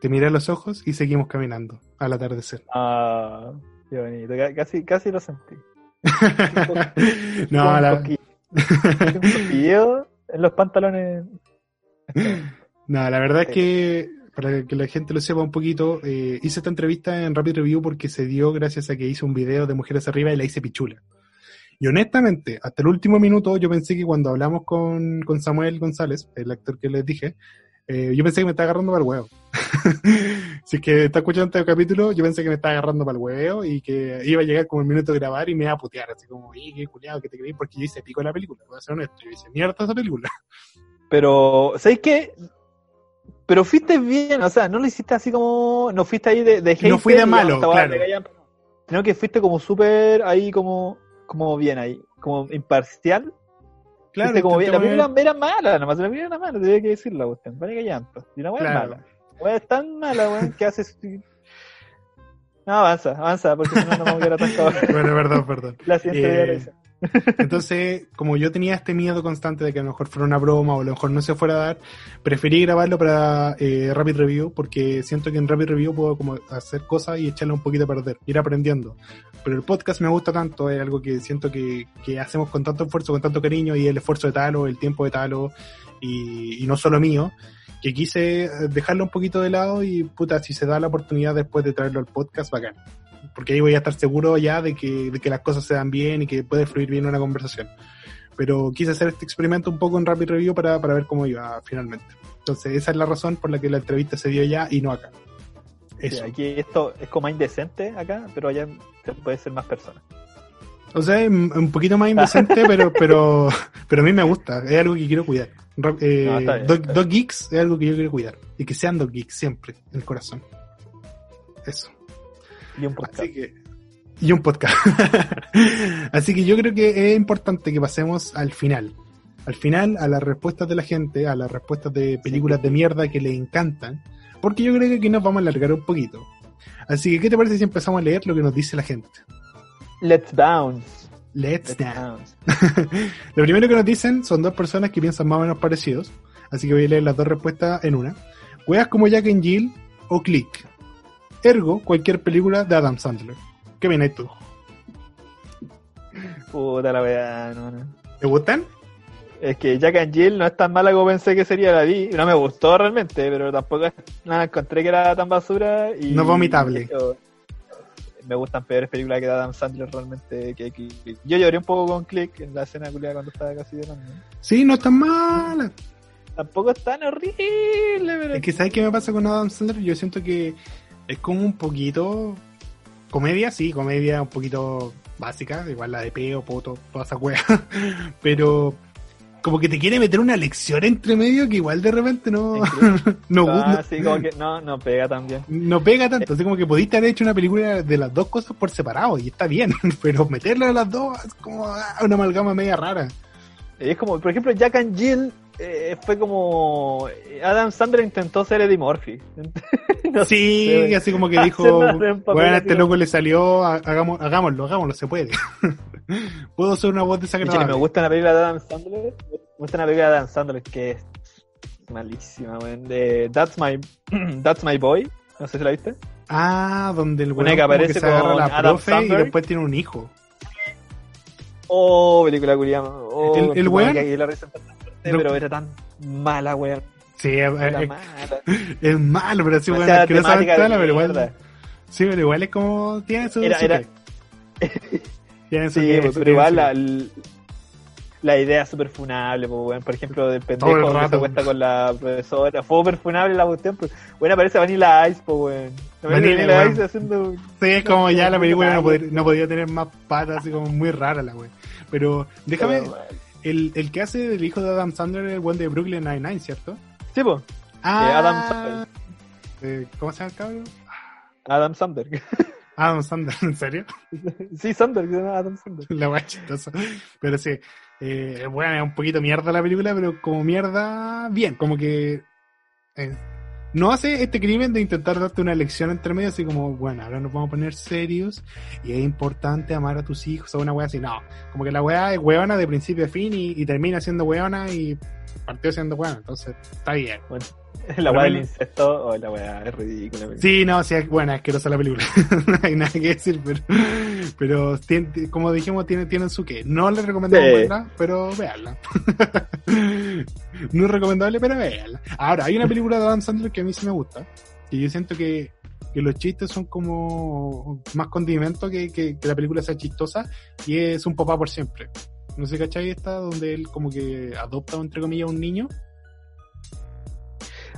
Te miré a los ojos y seguimos caminando al atardecer. Ah, qué bonito. Ca- Casi, casi lo sentí. [LAUGHS] no, la. Un en los pantalones. [LAUGHS] no, la verdad es que, para que la gente lo sepa un poquito, eh, hice esta entrevista en Rapid Review porque se dio gracias a que hice un video de Mujeres Arriba y la hice pichula. Y honestamente, hasta el último minuto yo pensé que cuando hablamos con, con Samuel González, el actor que les dije, eh, yo pensé que me estaba agarrando para el huevo. [LAUGHS] si es que está escuchando este capítulo, yo pensé que me estaba agarrando para el huevo y que iba a llegar como el minuto de grabar y me iba a putear, así como, ¡y qué culiado que te creí! Porque yo hice pico en la película, voy a ser honesto, yo hice mierda esa película. [LAUGHS] Pero, ¿sabes qué? Pero fuiste bien, o sea, no lo hiciste así como. No fuiste ahí de, de No fui de malo, claro. Sino que fuiste como súper ahí, como, como bien ahí, como imparcial. Fuiste como bien. La película era mala, nomás la película era mala, tenía que decirla, cuestión. Vale que llanto. Y la weá Claro. es mala. La weá es tan mala, weón, que haces. No, avanza, avanza, porque si no, no vamos a quedar atascados. [LAUGHS] Bueno, perdón, perdón. La siguiente Eh. Entonces, como yo tenía este miedo constante de que a lo mejor fuera una broma o a lo mejor no se fuera a dar, preferí grabarlo para eh, Rapid Review porque siento que en Rapid Review puedo como hacer cosas y echarle un poquito a perder, ir aprendiendo. Pero el podcast me gusta tanto, es algo que siento que, que hacemos con tanto esfuerzo, con tanto cariño y el esfuerzo de Talo, el tiempo de Talo y, y no solo mío, que quise dejarlo un poquito de lado y puta, si se da la oportunidad después de traerlo al podcast, bacán. Porque ahí voy a estar seguro ya de que, de que las cosas se dan bien y que puede fluir bien una conversación. Pero quise hacer este experimento un poco en Rapid Review para, para ver cómo iba finalmente. Entonces, esa es la razón por la que la entrevista se dio ya y no acá. Sí, Eso. aquí esto es como más indecente acá, pero allá puede ser más personas. O sea, un poquito más indecente, pero, pero, pero a mí me gusta. Es algo que quiero cuidar. Eh, No, bien, dog geeks es algo que yo quiero cuidar. Y que sean dog geeks siempre, en el corazón. Eso. Y un podcast. Así que, y un podcast. [LAUGHS] Así que yo creo que es importante que pasemos al final. Al final, a las respuestas de la gente, a las respuestas de películas de mierda que le encantan. Porque yo creo que aquí nos vamos a alargar un poquito. Así que, ¿qué te parece si empezamos a leer lo que nos dice la gente? Let's bounce. Let's Let's bounce. [LAUGHS] Lo primero que nos dicen son dos personas que piensan más o menos parecidos. Así que voy a leer las dos respuestas en una. Weas como Jack and Jill o Click. Ergo, cualquier película de Adam Sandler. ¿Qué viene tú? Puta la weá, no, no. ¿Te gustan? Es que Jack and Jill no es tan mala como pensé que sería la vi. No me gustó realmente, pero tampoco no encontré que era tan basura y. No vomitable. Yo- me gustan peores películas que Adam Sandler realmente que Click. Yo lloré un poco con Click en la escena culiada cuando estaba casi llorando. Sí, no es tan mala. Tampoco es tan horrible, pero... Es que ¿sabes qué me pasa con Adam Sandler? Yo siento que es como un poquito... Comedia, sí, comedia un poquito básica, igual la de peo, poto, toda esa wea. [LAUGHS] pero como que te quiere meter una lección entre medio que igual de repente no [LAUGHS] no, Ah, no, sí, como que no, no pega tan bien. no pega tanto, así como que podíste haber hecho una película de las dos cosas por separado y está bien, [LAUGHS] pero meterle a las dos es como ah, una amalgama media rara. Es como, por ejemplo, Jack and Jill eh, fue como... Adam Sandler intentó ser Eddie Murphy. [LAUGHS] No Sí, sé, así como que dijo, bueno, a este loco le salió, ha- hagamos, hagámoslo, hagámoslo, se puede. [LAUGHS] Puedo ser una voz me desagradable. gusta una película de Adam Sandler. Me gusta una película de Adam Sandler que es malísima, weón. De That's My, [CLEARS THROAT] That's My Boy. No sé si la viste. Ah, donde el que como aparece se agarra a con la Adam profe y Sandler. después tiene un hijo. Oh, película culiada. Oh, El- el weón- No. pero era tan mala, weón. Sí, es, es- mala. [LAUGHS] es malo, pero sí, bueno, de mala, pero igual. Sí, pero igual es como, tiene su, Era- su era- qué. [LAUGHS] Tiene su Sí, pero igual la, la idea es súper funable, pues, weón. Por ejemplo, del pendejo que se acuesta con la profesora. Fue súper funable la cuestión, pues. Bueno, aparece Vanilla Ice, pues, weón. La Vanilla, Vanilla, weón. Ice haciendo... Sí, es como ya la película no, podía, no podía tener más patas, así como muy rara la wea. Pero déjame, Pero, weón. El, el que hace del hijo de Adam Sandler es el buen de Brooklyn Nine-Nine, ¿cierto? Sí, pues. Adam Sandler. eh, ¿Cómo se llama el cabrón? Adam Sandler. [LAUGHS] Adam Sandler, ¿en serio? [LAUGHS] sí, Sandler, que se llama Adam Sandler. [LAUGHS] La chistosa. Pero sí, eh, bueno, es un poquito mierda la película, pero como mierda, bien, como que eh, no hace este crimen de intentar darte una lección entre medio, así como, bueno, ahora nos vamos a poner serios y es importante amar a tus hijos o una wea así. No, como que la wea es weona de principio a fin y, y termina siendo weona y partió siendo weona, entonces está bien. [LAUGHS] La weá del bueno. incesto, o la weá es ridícula. Sí, no, sí, es buena, asquerosa la película. [LAUGHS] no hay nada que decir, pero, pero tiene- como dijimos, tiene, tienen su qué. No le recomendamos Sí. verla, pero véanla. [LAUGHS] no es recomendable, pero véanla. Ahora, hay una película de Adam Sandler que a mí sí me gusta, que yo siento que, que los chistes son como más condimento que, que, que la película sea chistosa, y es Un papá por siempre. No sé, ¿cachai? Esta, donde él como que adopta, entre comillas, a un niño.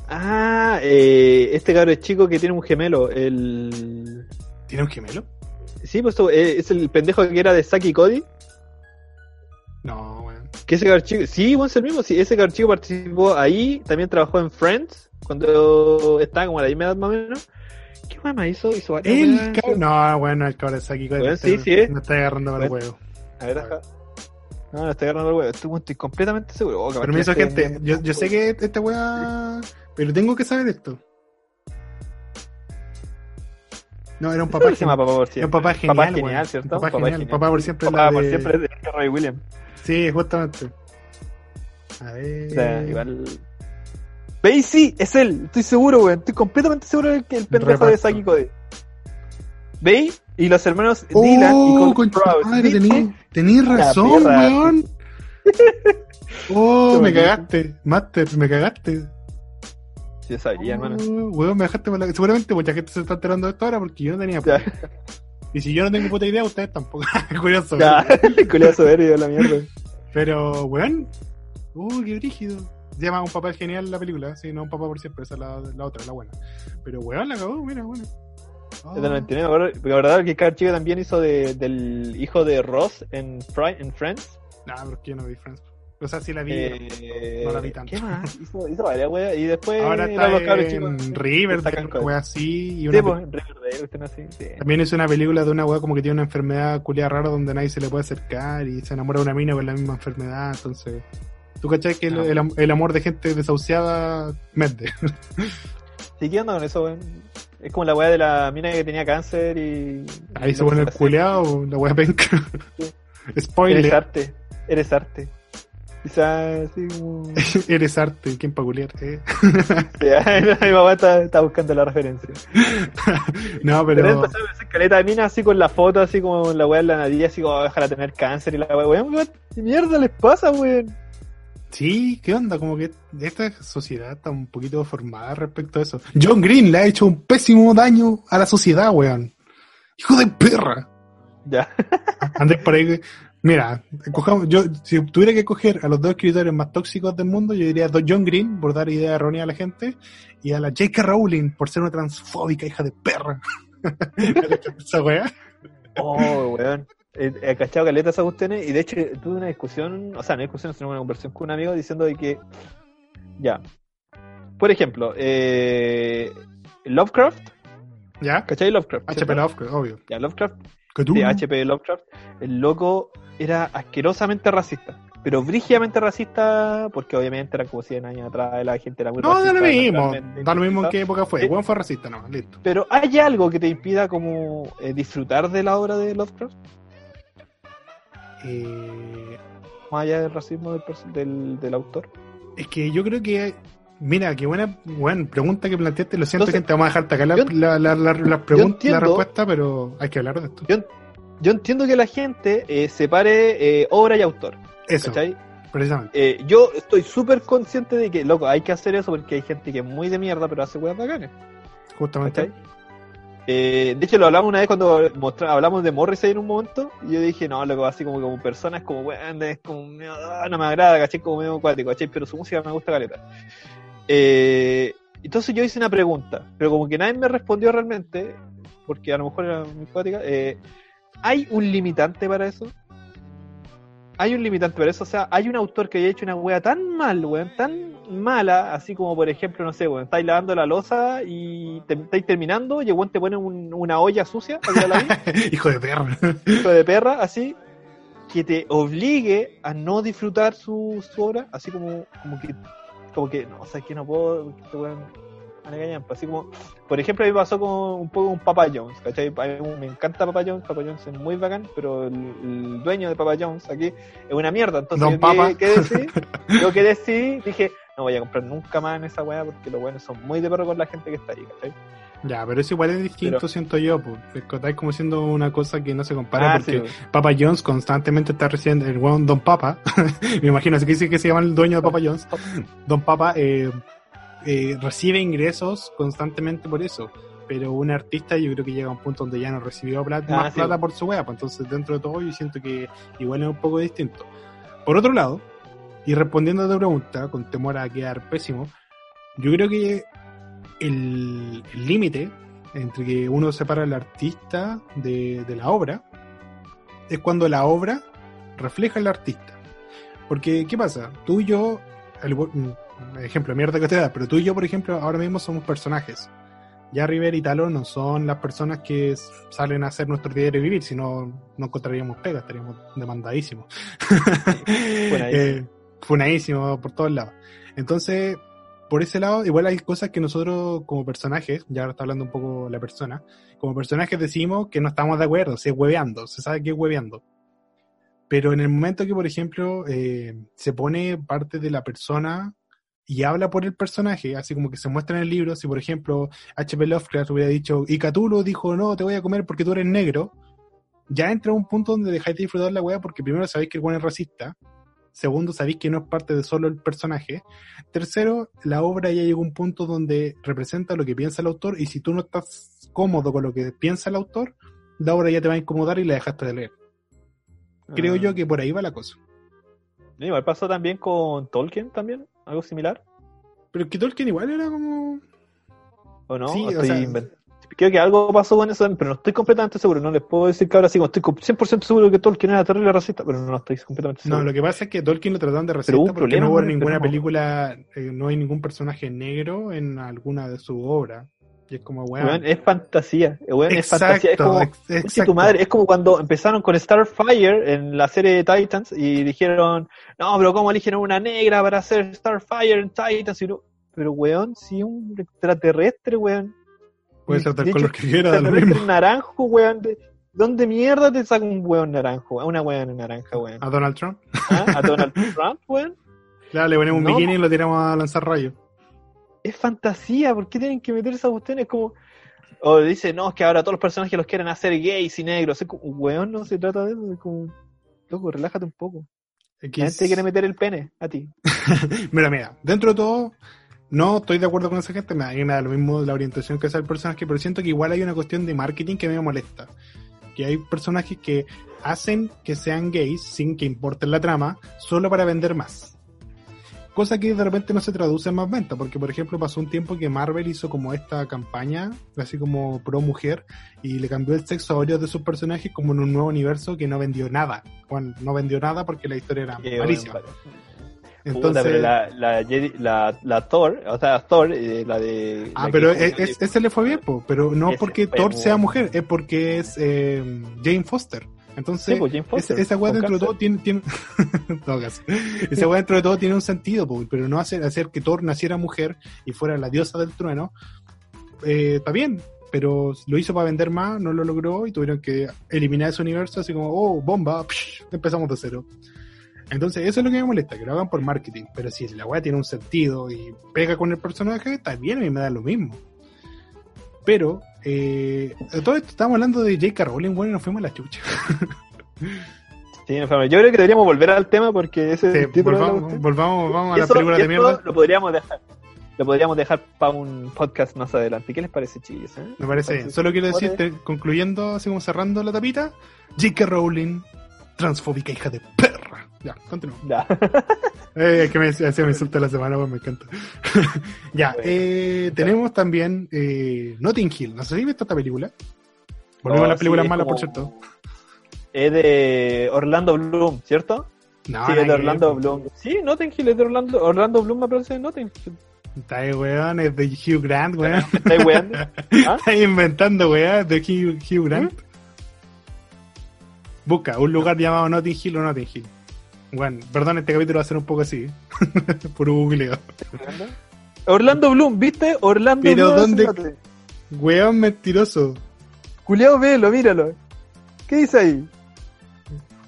Ah, eh, este cabrón es chico que tiene un gemelo. El... ¿Tiene un gemelo? Sí, pues eh, es el pendejo que era de Saki Cody. No. Que ese cabrón chico. Sí, bueno, es el mismo. Sí, ese cabrón chico participó ahí. También trabajó en Friends. Cuando estaba como a la misma edad más o menos. ¿Qué más hizo? Hizo El. No, bueno, el cabrón es aquí. Bueno, sí, sí, eh. Me está agarrando para el huevo. A ver, deja. No, no estoy agarrando el huevo. Estoy, estoy completamente seguro. Oh, Permiso, gente. enviando- Yo, yo sé que esta weá. Pero tengo que saber esto. No, era un papá ¿Cómo se llama genial. papá por Era un papá genial. Papá genial, ¿cierto? Papá, Papá genial. genial. Papá por siempre. Papá la por de- siempre es de Roy Williams. Sí, justamente. A O ver. sea, igual. ¿Veis? Sí, es él. Estoy seguro, weón. Estoy completamente seguro de que el pendejo de. Saki Cody. ¿Veis? Y los hermanos Oh, Dylan y Cole Sprouse. madre, ¿Viste? tení- Tenís La razón, weón. [LAUGHS] Oh, me cagaste. Master, me cagaste. Sí, sabía, hermano. Oh, weón, me dejaste. Seguramente mucha gente se está enterando de esto ahora porque yo no tenía Ya. Y si yo no tengo puta idea, ustedes tampoco. [LAUGHS] Curioso. ya. [LAUGHS] Culeado soberbio, la mierda. Pero, weón. Uh, qué brígido. Se llama Un papel genial la película. Sí, no un papá por siempre, esa es la, la otra, la buena. Pero, weón, la acabó, mira, bueno. Oh. Es del 99, me acuerdo- porque la verdad que Carl Chico también hizo de, del hijo de Ross en, en Friends. Nah, pero yo no vi Friends. O sea, sí la vi. Eh, no la vi tanto. ¿Qué más? Hizo, hizo varias weas y después Ahora está los cabros en chicos. Riverdale, una wea así. Y Sí, una pues, en Riverdale, cuestión así. Sí. También es una película de una weá como que tiene una enfermedad culiada rara donde nadie se le puede acercar y se enamora de una mina con la misma enfermedad, entonces... ¿Tú cachai que el, Ah. el am- el amor de gente desahuciada mete? [LAUGHS] Sí, ¿qué onda con eso, weón? Es como la weá de la mina que tenía cáncer y. Ahí y se pone el culeado, la weá penca. Sí. [LAUGHS] Eres Spoiler, arte. Eres arte. Quizás así como. [LAUGHS] eres arte, ¿quién pa' culiar? Eh. [LAUGHS] Sí, mi mamá está, está buscando la referencia. [LAUGHS] no, Pero pero... empezó a hacer caleta de mina así con la foto, así como la weá en la nariz, así como dejar tener cáncer y la weá, weón, weón, ¿qué mierda les pasa, weón? Sí, ¿qué onda? Como que esta sociedad está un poquito formada respecto a eso. John Green le ha hecho un pésimo daño a la sociedad, weón. ¡Hijo de perra! Ya. Andrés por ahí. Mira, cojamos, yo, si tuviera que coger a los dos escritores más tóxicos del mundo, yo diría a John Green por dar idea errónea a la gente y a la J.K. Rowling por ser una transfóbica hija de perra. [LAUGHS] Esa weá. Oh, weón. He, he cachado caleta esas cuestiones y de hecho tuve una discusión, o sea, no discusión, sino una conversación con un amigo diciendo de que, ya, por ejemplo, eh, Lovecraft, ¿Ya? ¿cachai Lovecraft? HP. Lovecraft, obvio. Ya, Lovecraft. De HP Lovecraft, el loco era asquerosamente racista. Pero brígidamente racista, porque obviamente era como 100 años atrás, la gente era muy No, racista. da lo mismo. Da lo mismo en qué época fue. Weón fue racista, no, listo. Pero ¿hay algo que te impida como eh, disfrutar de la obra de Lovecraft? Eh, Más allá del racismo del, del, del autor. es que yo creo que. Mira, qué buena, buena pregunta que planteaste. Lo siento, Entonces, gente, vamos a dejarte acá la, yo- la, la, la, pregunta, entiendo- respuesta, pero hay que hablar de esto. Yo, yo entiendo que la gente eh, separe eh, obra y autor. Eso, ¿cachai? precisamente. Eh, yo estoy súper consciente de que, loco, hay que hacer eso porque hay gente que es muy de mierda, pero hace weas bacanes. Justamente. ¿cachai? Eh, de hecho, lo hablamos una vez cuando mostra- hablamos de Morrissey en un momento. Y yo dije, no, loco, así como, como persona es como, es como, ah, no me agrada, ¿cachai? Como medio acuático, ¿cachai? Pero su música me gusta caleta. Eh, entonces yo hice una pregunta, pero como que nadie me respondió realmente, porque a lo mejor era muy acuática. eh, ¿Hay un limitante para eso? Hay un limitante para eso, o sea, hay un autor que haya hecho una wea tan mal, weón, tan mala, así como por ejemplo, no sé, weón, estáis lavando la losa y te, estáis terminando y el weón te pone un- una olla sucia, la [LAUGHS] Hijo de perra. hijo de perra, así, que te obligue a no disfrutar su, su obra, así como, como que, como que, no, o sea, que no puedo, porque este pues, así como, por ejemplo, a mí pasó con un poco con Papa Jones, ¿cachai? A mí me encanta Papa Jones, Papa Jones es muy bacán, pero el, el dueño de Papa Jones aquí es una mierda, entonces Don yo Papa. que, decidí, [LAUGHS] yo que decidí, dije, no voy a comprar nunca más en esa weá porque los buenos son muy de perro con la gente que está ahí, ¿cachai? Ya, pero eso igual es distinto, Pero- siento yo. Pues. Estáis como siendo una cosa que no se compara Ah, porque sí, Papa Jones constantemente está recibiendo el weón Don Papa. [LAUGHS] Me imagino así que dice que se llama el dueño de Papa Jones. Don Papa eh, eh, recibe ingresos constantemente por eso. Pero un artista yo creo que llega a un punto donde ya no recibió plata, Ah, más sí. plata por su wea. Pues entonces dentro de todo yo siento que igual es un poco distinto. Por otro lado, y respondiendo a tu pregunta, con temor a quedar pésimo, yo creo que el límite entre que uno separa al artista de, de la obra es cuando la obra refleja al artista. Porque, ¿qué pasa? Tú y yo, mm, ejemplo, mierda que te da, pero tú y yo, por ejemplo, ahora mismo somos personajes. Ya River y Talo no son las personas que salen a hacer nuestro diario vivir, si no, no encontraríamos pega, estaríamos demandadísimos. [LAUGHS] Funadísimo. [LAUGHS] eh, funadísimo por todos lados. Entonces, por ese lado, igual hay cosas que nosotros como personajes, ya ahora está hablando un poco la persona, como personajes decimos que no estamos de acuerdo, si es hueveando, se sabe que es hueveando. Pero en el momento que, por ejemplo, eh, se pone parte de la persona y habla por el personaje, así como que se muestra en el libro, si por ejemplo H.P. Lovecraft hubiera dicho, y Cthulhu dijo, no, te voy a comer porque tú eres negro, ya entra un punto donde dejáis de disfrutar la weá porque primero sabéis que el es racista, segundo sabéis que no es parte de solo el personaje, tercero, la obra ya llegó a un punto donde representa lo que piensa el autor y si tú no estás cómodo con lo que piensa el autor, la obra ya te va a incomodar y la dejaste de leer. Creo Ah. yo que por ahí va la cosa. Igual pasó también con Tolkien también, algo similar, Pero que Tolkien igual era como... ¿o no? Sí, ¿O o estoy sea- invent- Creo que algo pasó con eso, pero no estoy completamente seguro. No les puedo decir que ahora sí, como estoy com- 100% seguro que Tolkien era terrible racista, pero no estoy completamente seguro. No, lo que pasa es que Tolkien lo trataron de racista porque problema no hubo ninguna película, eh, no hay ningún personaje negro en alguna de sus obras. Y es como, weón. Es fantasía. Weón, es fantasía. Es exacto, como, exacto. tu madre, es como cuando empezaron con Starfire en la serie de Titans y dijeron, no, pero ¿cómo eligieron una negra para hacer Starfire en Titans? Y no- pero weón, si un extraterrestre, weón. Puede ser De color que quiera, da lo mismo. naranjo, weón. de- ¿Dónde mierda te saca un weón naranjo? Una weón naranja, weón. A Donald Trump. ¿Ah? ¿A Donald [LAUGHS] Trump, weón? Claro, le ponemos un No. bikini y lo tiramos a lanzar rayos. es fantasía, ¿por qué tienen que meter esas cuestiones? Como, o dice, no, es que ahora todos los personajes los quieren hacer gays y negros. Es como, weón, no se trata de eso, es como, loco, relájate un poco. La es- gente quiere meter el pene a ti. [LAUGHS] Mira, mira, dentro de todo, no estoy de acuerdo con esa gente, me, da lo mismo la orientación que sea el personaje, pero siento que igual hay una cuestión de marketing que me molesta. porque hay personajes que hacen que sean gays sin que importe la trama, solo para vender más. Cosa que de repente no se traduce en más venta, porque por ejemplo pasó un tiempo que Marvel hizo como esta campaña, así como pro mujer, y le cambió el sexo a varios de sus personajes como en un nuevo universo que no vendió nada. Bueno, no vendió nada porque la historia era Qué malísima. bueno, Puta, Entonces, pero la, la, Jedi- la, la Thor, o sea, Thor, eh, la de. Ah, pero que- es- es- ese le fue bien, po, pero no porque Thor sea mujer, es porque es eh, Jane Foster. Entonces, Sí, pues, Jane Foster, esa, esa weá dentro de todo tiene, tiene... [LAUGHS] caso. esa weá dentro de todo tiene un sentido, po, pero no hacer, hacer que Thor naciera mujer y fuera la diosa del trueno, eh, está bien, pero lo hizo para vender más, no lo logró y tuvieron que eliminar ese universo, así como, oh, bomba, psh, empezamos de cero. Entonces, eso es lo que me molesta, que lo hagan por marketing. Pero si la weá tiene un sentido y pega con el personaje, está bien, a mí me da lo mismo. Pero, eh, todo esto estamos hablando de J.K. Rowling, bueno, y nos fuimos a la chucha. [LAUGHS] Sí, no, Yo creo que deberíamos volver al tema porque ese es el título volvamos, volvamos, vamos a la película de mierda. Lo podríamos dejar. Lo podríamos dejar para un podcast más adelante. ¿Qué les parece, chillos? eh? Me parece bien. Solo quiero decirte, concluyendo, así como cerrando la tapita, J.K. Rowling, transfóbica hija de perra. Ya, continúa. Ya. [LAUGHS] Eh, que me hacía me insulta la semana, pues me encanta. [LAUGHS] ya, eh, tenemos también eh, Notting Hill. No sé si has visto esta película. Volvemos Oh, a las películas sí, malas, como- por cierto. Es de Orlando Bloom, ¿cierto? No, sí, es de Orlando. Bloom. Sí, Notting Hill es de Orlando. Orlando Bloom me parece de Notting Hill. Está ahí, weón, es de Hugh Grant, weón. [LAUGHS] ¿Me estáis weando? ¿Ah? Está ahí inventando, weón, de Hugh, Hugh Grant. Busca un lugar llamado Notting Hill o Notting Hill. Bueno, perdón, este capítulo va a ser un poco así. [LAUGHS] Por googleo. Orlando Bloom, ¿viste? Orlando Pero Bloom. ¿dónde- acércate. Weón mentiroso. Culeado, velo, míralo. ¿Qué dice ahí?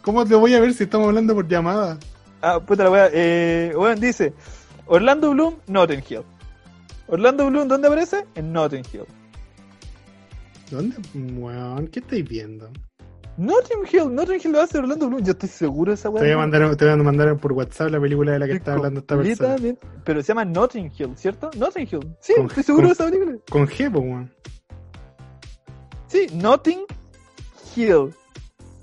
¿Cómo te voy a ver si estamos hablando por llamada? Ah, puta la weá. Eh, weón, dice Orlando Bloom, Notting Hill. Orlando Bloom, ¿dónde aparece? En Notting Hill. ¿Dónde? Weón, ¿qué estáis viendo? Notting Hill, Notting Hill lo hace Orlando Bloom. Yo estoy seguro de esa Te weá. voy a mandar, te voy a mandar por WhatsApp la película de la que está hablando esta persona. Pero se llama Notting Hill, ¿cierto? Notting Hill. Sí, Con- estoy seguro con- de esa película. Con G, weón. Sí, Notting Hill.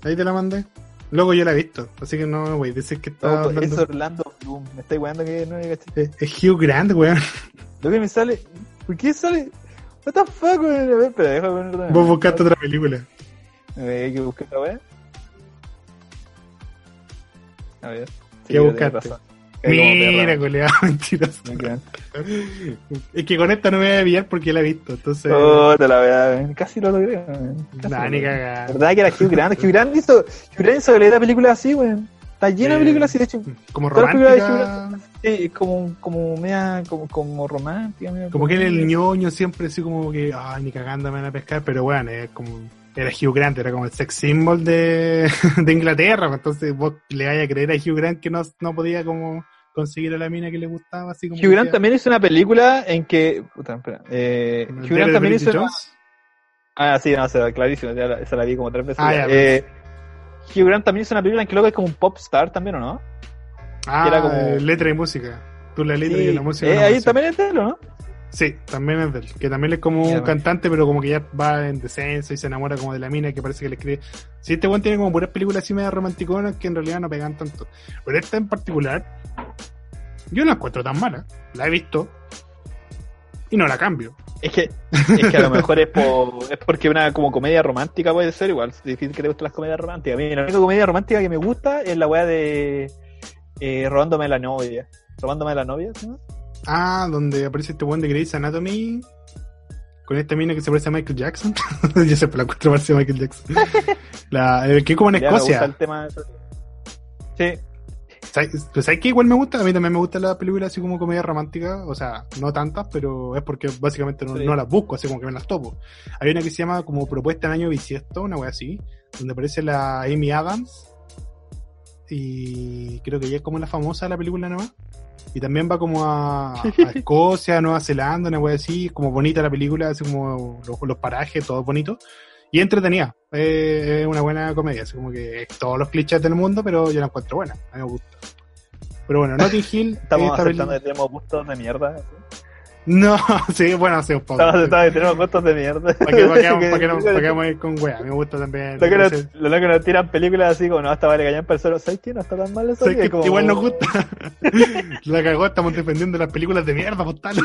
Ahí te la mandé. Luego yo la he visto, así que no a decir que está es hablando. Orlando Bloom. Me estáis weando que no me caché. Es, es Hugh Grant, weón. Lo que me sale. ¿Por qué sale? What the fuck, weón? A ver, espera, déjame. Vos buscaste otra película. A ver, hay que buscar esta weá. A ver. ¿Qué yo buscaste? como Mira, perra. coleado, [LAUGHS] mentiroso. Me. Es que con esta no me voy a pillar porque la he visto, entonces. Oh, te la weá, weón. Casi lo logré. Casi nah, lo ni cagada. ¿Verdad que era Hugh Grant? Hugh Grant hizo, Hugh Grant hizo de películas así, weón. Está llena de Eh, películas así, de hecho. Como películas de romántica. Sí, es como, como media, como, como romántica, media Como que el ñoño siempre así como que, ay, ni cagando me van a pescar, pero bueno, es como, era Hugh Grant, era como el sex symbol de, [LAUGHS] de Inglaterra, pues, entonces vos le vayas a creer a Hugh Grant que no, no podía como conseguir a la mina que le gustaba, así como... Hugh Grant también hizo una película en que. Puta, espera. Eh, Hugh Grant también hizo. Ah, sí, no, se clarísimo. ya la- esa la vi como tres veces. Ah, ya. Eh, Hugh Grant también hizo una película en que luego es como un pop star también, ¿o no? Ah, era como- eh, letra y música. Tú la letra Sí, y la música. eh, ahí también es de él, ¿o no? Sí, también es de él. Que también es como Ya, un cantante, pero como que ya va en descenso y se enamora como de la mina que parece que le escribe. Sí, este weón tiene como puras películas así medio romanticonas que en realidad no pegan tanto. Pero esta en particular, yo no la encuentro tan mala. La he visto y no la cambio. Es que, es que a lo mejor es, por, es porque una como comedia romántica puede ser igual. Es difícil que te gusten las comedias románticas. A mí la única comedia romántica que me gusta es la weá de eh, Robándome la novia. Robándome la novia, ¿sí? Ah, donde aparece este weón de Grey's Anatomy con esta mina que se parece a Michael Jackson. [LAUGHS] yo siempre la encuentro parece a Michael Jackson. [LAUGHS] La, el que es como en Ya Escocia. el tema de- Sí, ¿Sabes pues, ¿sabes qué igual me gusta? A mí también me gusta la película así como comedia romántica, o sea, no tantas, pero es porque básicamente no, Sí. no las busco, así como que me las topo. Hay una que se llama como Propuesta en Año Bisiesto, una wea así, donde aparece la Amy Adams, y creo que ella es como la famosa de la película nomás. Y también va como a, a [LAUGHS] Escocia, Nueva Zelanda, una wea así, como bonita la película, así como los, los parajes, todo bonito. Y entretenida, Eh, es una buena comedia, así como que es todos los clichés del mundo, pero yo la encuentro buena, a mí me gusta. Pero bueno, Notting Hill, [LAUGHS] estamos esta aceptando peli- que tenemos gustos de mierda. No, [LAUGHS] sí, bueno, sí, un poco. Estamos, estamos, tenemos gustos de mierda. [LAUGHS] ¿Para qué, para qué, [LAUGHS] para qué, no- para qué vamos a ir con wea? Me gusta también. Lo que, nos, Sí. lo que nos tiran películas así como, no, hasta vale callar personas. ¿Sabes qué? No está tan mal eso. Es que como- igual nos gusta. La cagó, estamos defendiendo las películas de mierda, postal.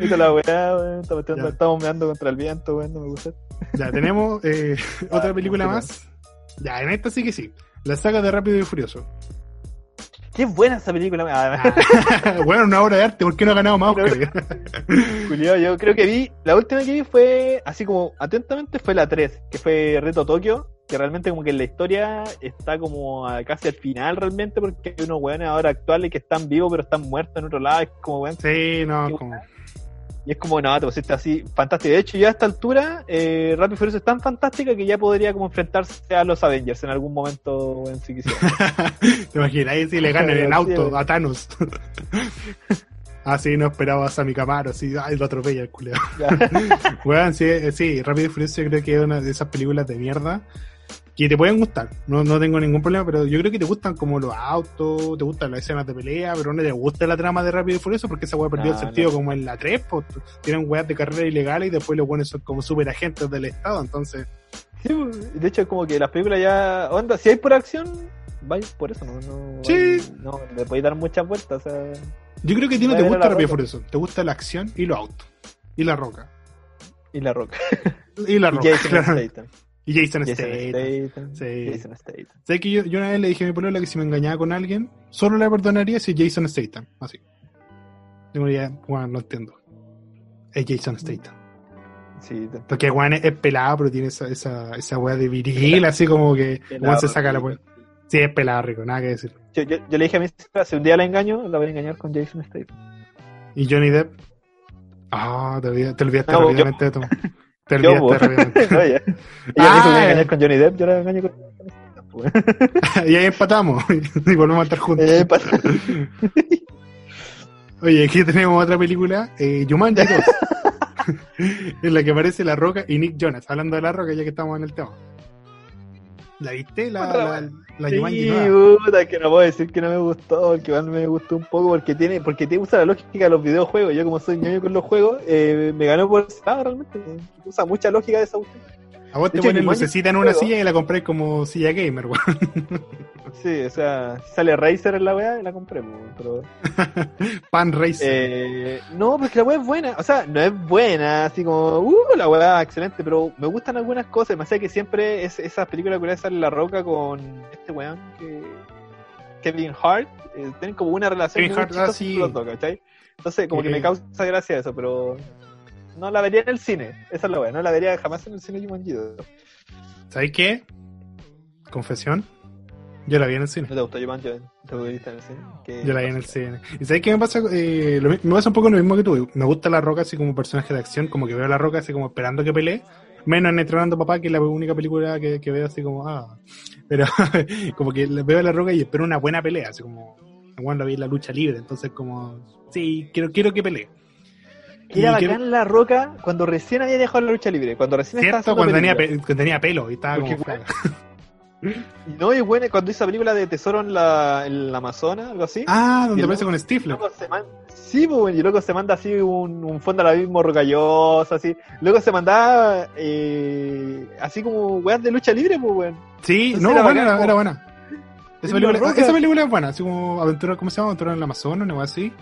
Hizo la weá, weón. Estamos, meando contra el viento, weón. No me gusta. Ya, tenemos eh, otra Ah, película no, más. Ya, en esta sí que sí. La saga de Rápido y Furioso. Qué buena esa película. Ah, Ah, [LAUGHS] bueno, una obra de arte, ¿por qué no ha ganado más Oscar? [LAUGHS] Culiao, yo creo que vi, la última que vi fue, así como atentamente, fue la 3, que fue Reto Tokio, que realmente como que la historia está como casi al final realmente, porque hay unos weones ahora actuales que están vivos pero están muertos en otro lado, es como weón, Sí, no, como... y es como, no, te pusiste así, fantástico. De hecho, ya a esta altura, eh, Rápido y Furioso es tan fantástica que ya podría como enfrentarse a los Avengers en algún momento, weón, si quisiera. [LAUGHS] ¿Te imaginas? Ahí sí le ganan en [LAUGHS] auto a Thanos. [LAUGHS] Así no esperabas a mi Camaro, así, ay, lo atropella el culeo. Weón, sí, eh, sí, Rápido y Furioso yo creo que es una de esas películas de mierda que te pueden gustar, no, no tengo ningún problema, pero yo creo que te gustan como los autos, te gustan las escenas de pelea, pero no te gusta la trama de Rápido y Furioso porque esa weá perdió No, el sentido no. como en la 3, pues, tienen weas de carrera ilegales y después los buenos son como super agentes del Estado, entonces, Sí, de hecho, es como que las películas ya, onda, si hay por acción, vais por eso, no, no, Sí. no le podéis dar muchas vueltas, o sea, yo creo que a ti no te gusta Rápido y. Furioso, te gusta la acción y los autos, y la roca, y la roca. y la [LAUGHS] Y roca. [LAUGHS] Statham. Y Jason Jason Statham. Sí. Jason Statham. ¿Sabes que yo, yo una vez le dije a mi polola que si me engañaba con alguien, solo le perdonaría si Jason Statham, así. Digo, ya, bueno, lo entiendo. Es Jason Statham. Sí, Porque Juan es, es pelado, pero tiene esa, esa, esa weá de viril, así como que Juan se saca la weá. Sí, es pelado rico, nada que decir. Yo, yo, yo le dije a mi señora, si un día la engaño, la voy a engañar con Jason Statham. ¿Y Johnny Depp? Ah, te, olvidaste- te olvidaste No, yo- rápidamente de todo. [LAUGHS] Yo, olvidaste po. rápidamente. No, ella ella me dijo que Ah. iba a engañar con Johnny Depp, yo la con [LAUGHS] y ahí empatamos [LAUGHS] y volvemos a estar juntos. Eh, [LAUGHS] Oye, aquí tenemos otra película, eh, Jumanji 2, en la que aparece La Roca y Nick Jonas, hablando de La Roca ya que estamos en el tema. ¿La viste? La, la, la Sí, puta, que no puedo decir que no me gustó, porque igual me gustó un poco, porque tiene, porque te usa la lógica de los videojuegos. Yo como soy ñoño con los juegos, eh, me ganó por ese lado realmente. Usa mucha lógica de esa cuestión. A vos te ponen lucecita en una juego. silla y la compré como silla gamer, weón. [LAUGHS] Sí, o sea, si sale Razer en la weá, la compré, po, pero... [LAUGHS] Pan Racer. Eh, no, porque la weá es buena. O sea, no es buena, así como, uh, la weá excelente, pero me gustan algunas cosas. Me hace que siempre es, esas películas que sale La Roca con este weón que. Kevin Hart, eh, tienen como una relación Kevin muy Hart, ah, sí. los dos, ¿cachai? Entonces, como que Eh. me causa gracia eso, pero. No la vería en el cine, esa es la weá, no la vería jamás en el cine Jumanji. ¿No ¿Sabes qué? Confesión. Yo la vi en el cine. te gustó Jumanji? ¿Te viste en el cine? ¿Qué Yo la vi en el cine. ¿Y sabes qué me pasa? Eh, lo me pasa un poco lo mismo que tú. Me gusta La Roca así como personaje de acción, como que veo a La Roca así como esperando que pelee. Menos en Entrenando Papá, que es la única película que, que veo así como, ah. Pero [LAUGHS] como que veo a La Roca y espero una buena pelea, así como, bueno, la vi en la lucha libre, entonces como, sí, quiero, quiero que pelee. Que Era que- bacán la roca cuando recién había dejado la lucha libre, cuando recién estaba ¿Cierto? haciendo Cuando tenía, pe- cuando tenía pelo y estaba Porque, como [LAUGHS] no, y bueno, cuando hizo la película de Tesoro en la, en la Amazona, algo así. Ah, donde aparece con Stifler. man- Sí, pues, y luego se manda así un, un fondo al abismo rocalloso, así. Luego se mandaba eh, así como weas de lucha libre, pues, weón. Sí, Entonces no, era buena, bacán, era, como- era buena. Es Esa película, esa película es buena, así como aventura, ¿cómo se llama? Aventura en el Amazonas, una wea así.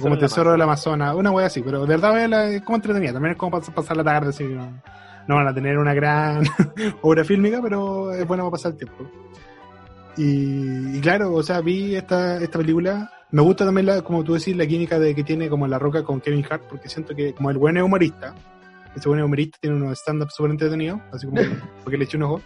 Como Tesoro del Amazona. Amazonas, una wea así, pero de verdad es como entretenida, también es como pasar la tarde, así, no, no van a tener una gran [LAUGHS] obra fílmica, pero es buena para pasar el tiempo. Y, y claro, o sea, vi esta, esta película, me gusta también, la, como tú decís, la química de que tiene como La Roca con Kevin Hart, porque siento que como el buen es humorista, ese buen es humorista tiene unos stand-up súper entretenidos, así como [LAUGHS] porque le eché un ojo.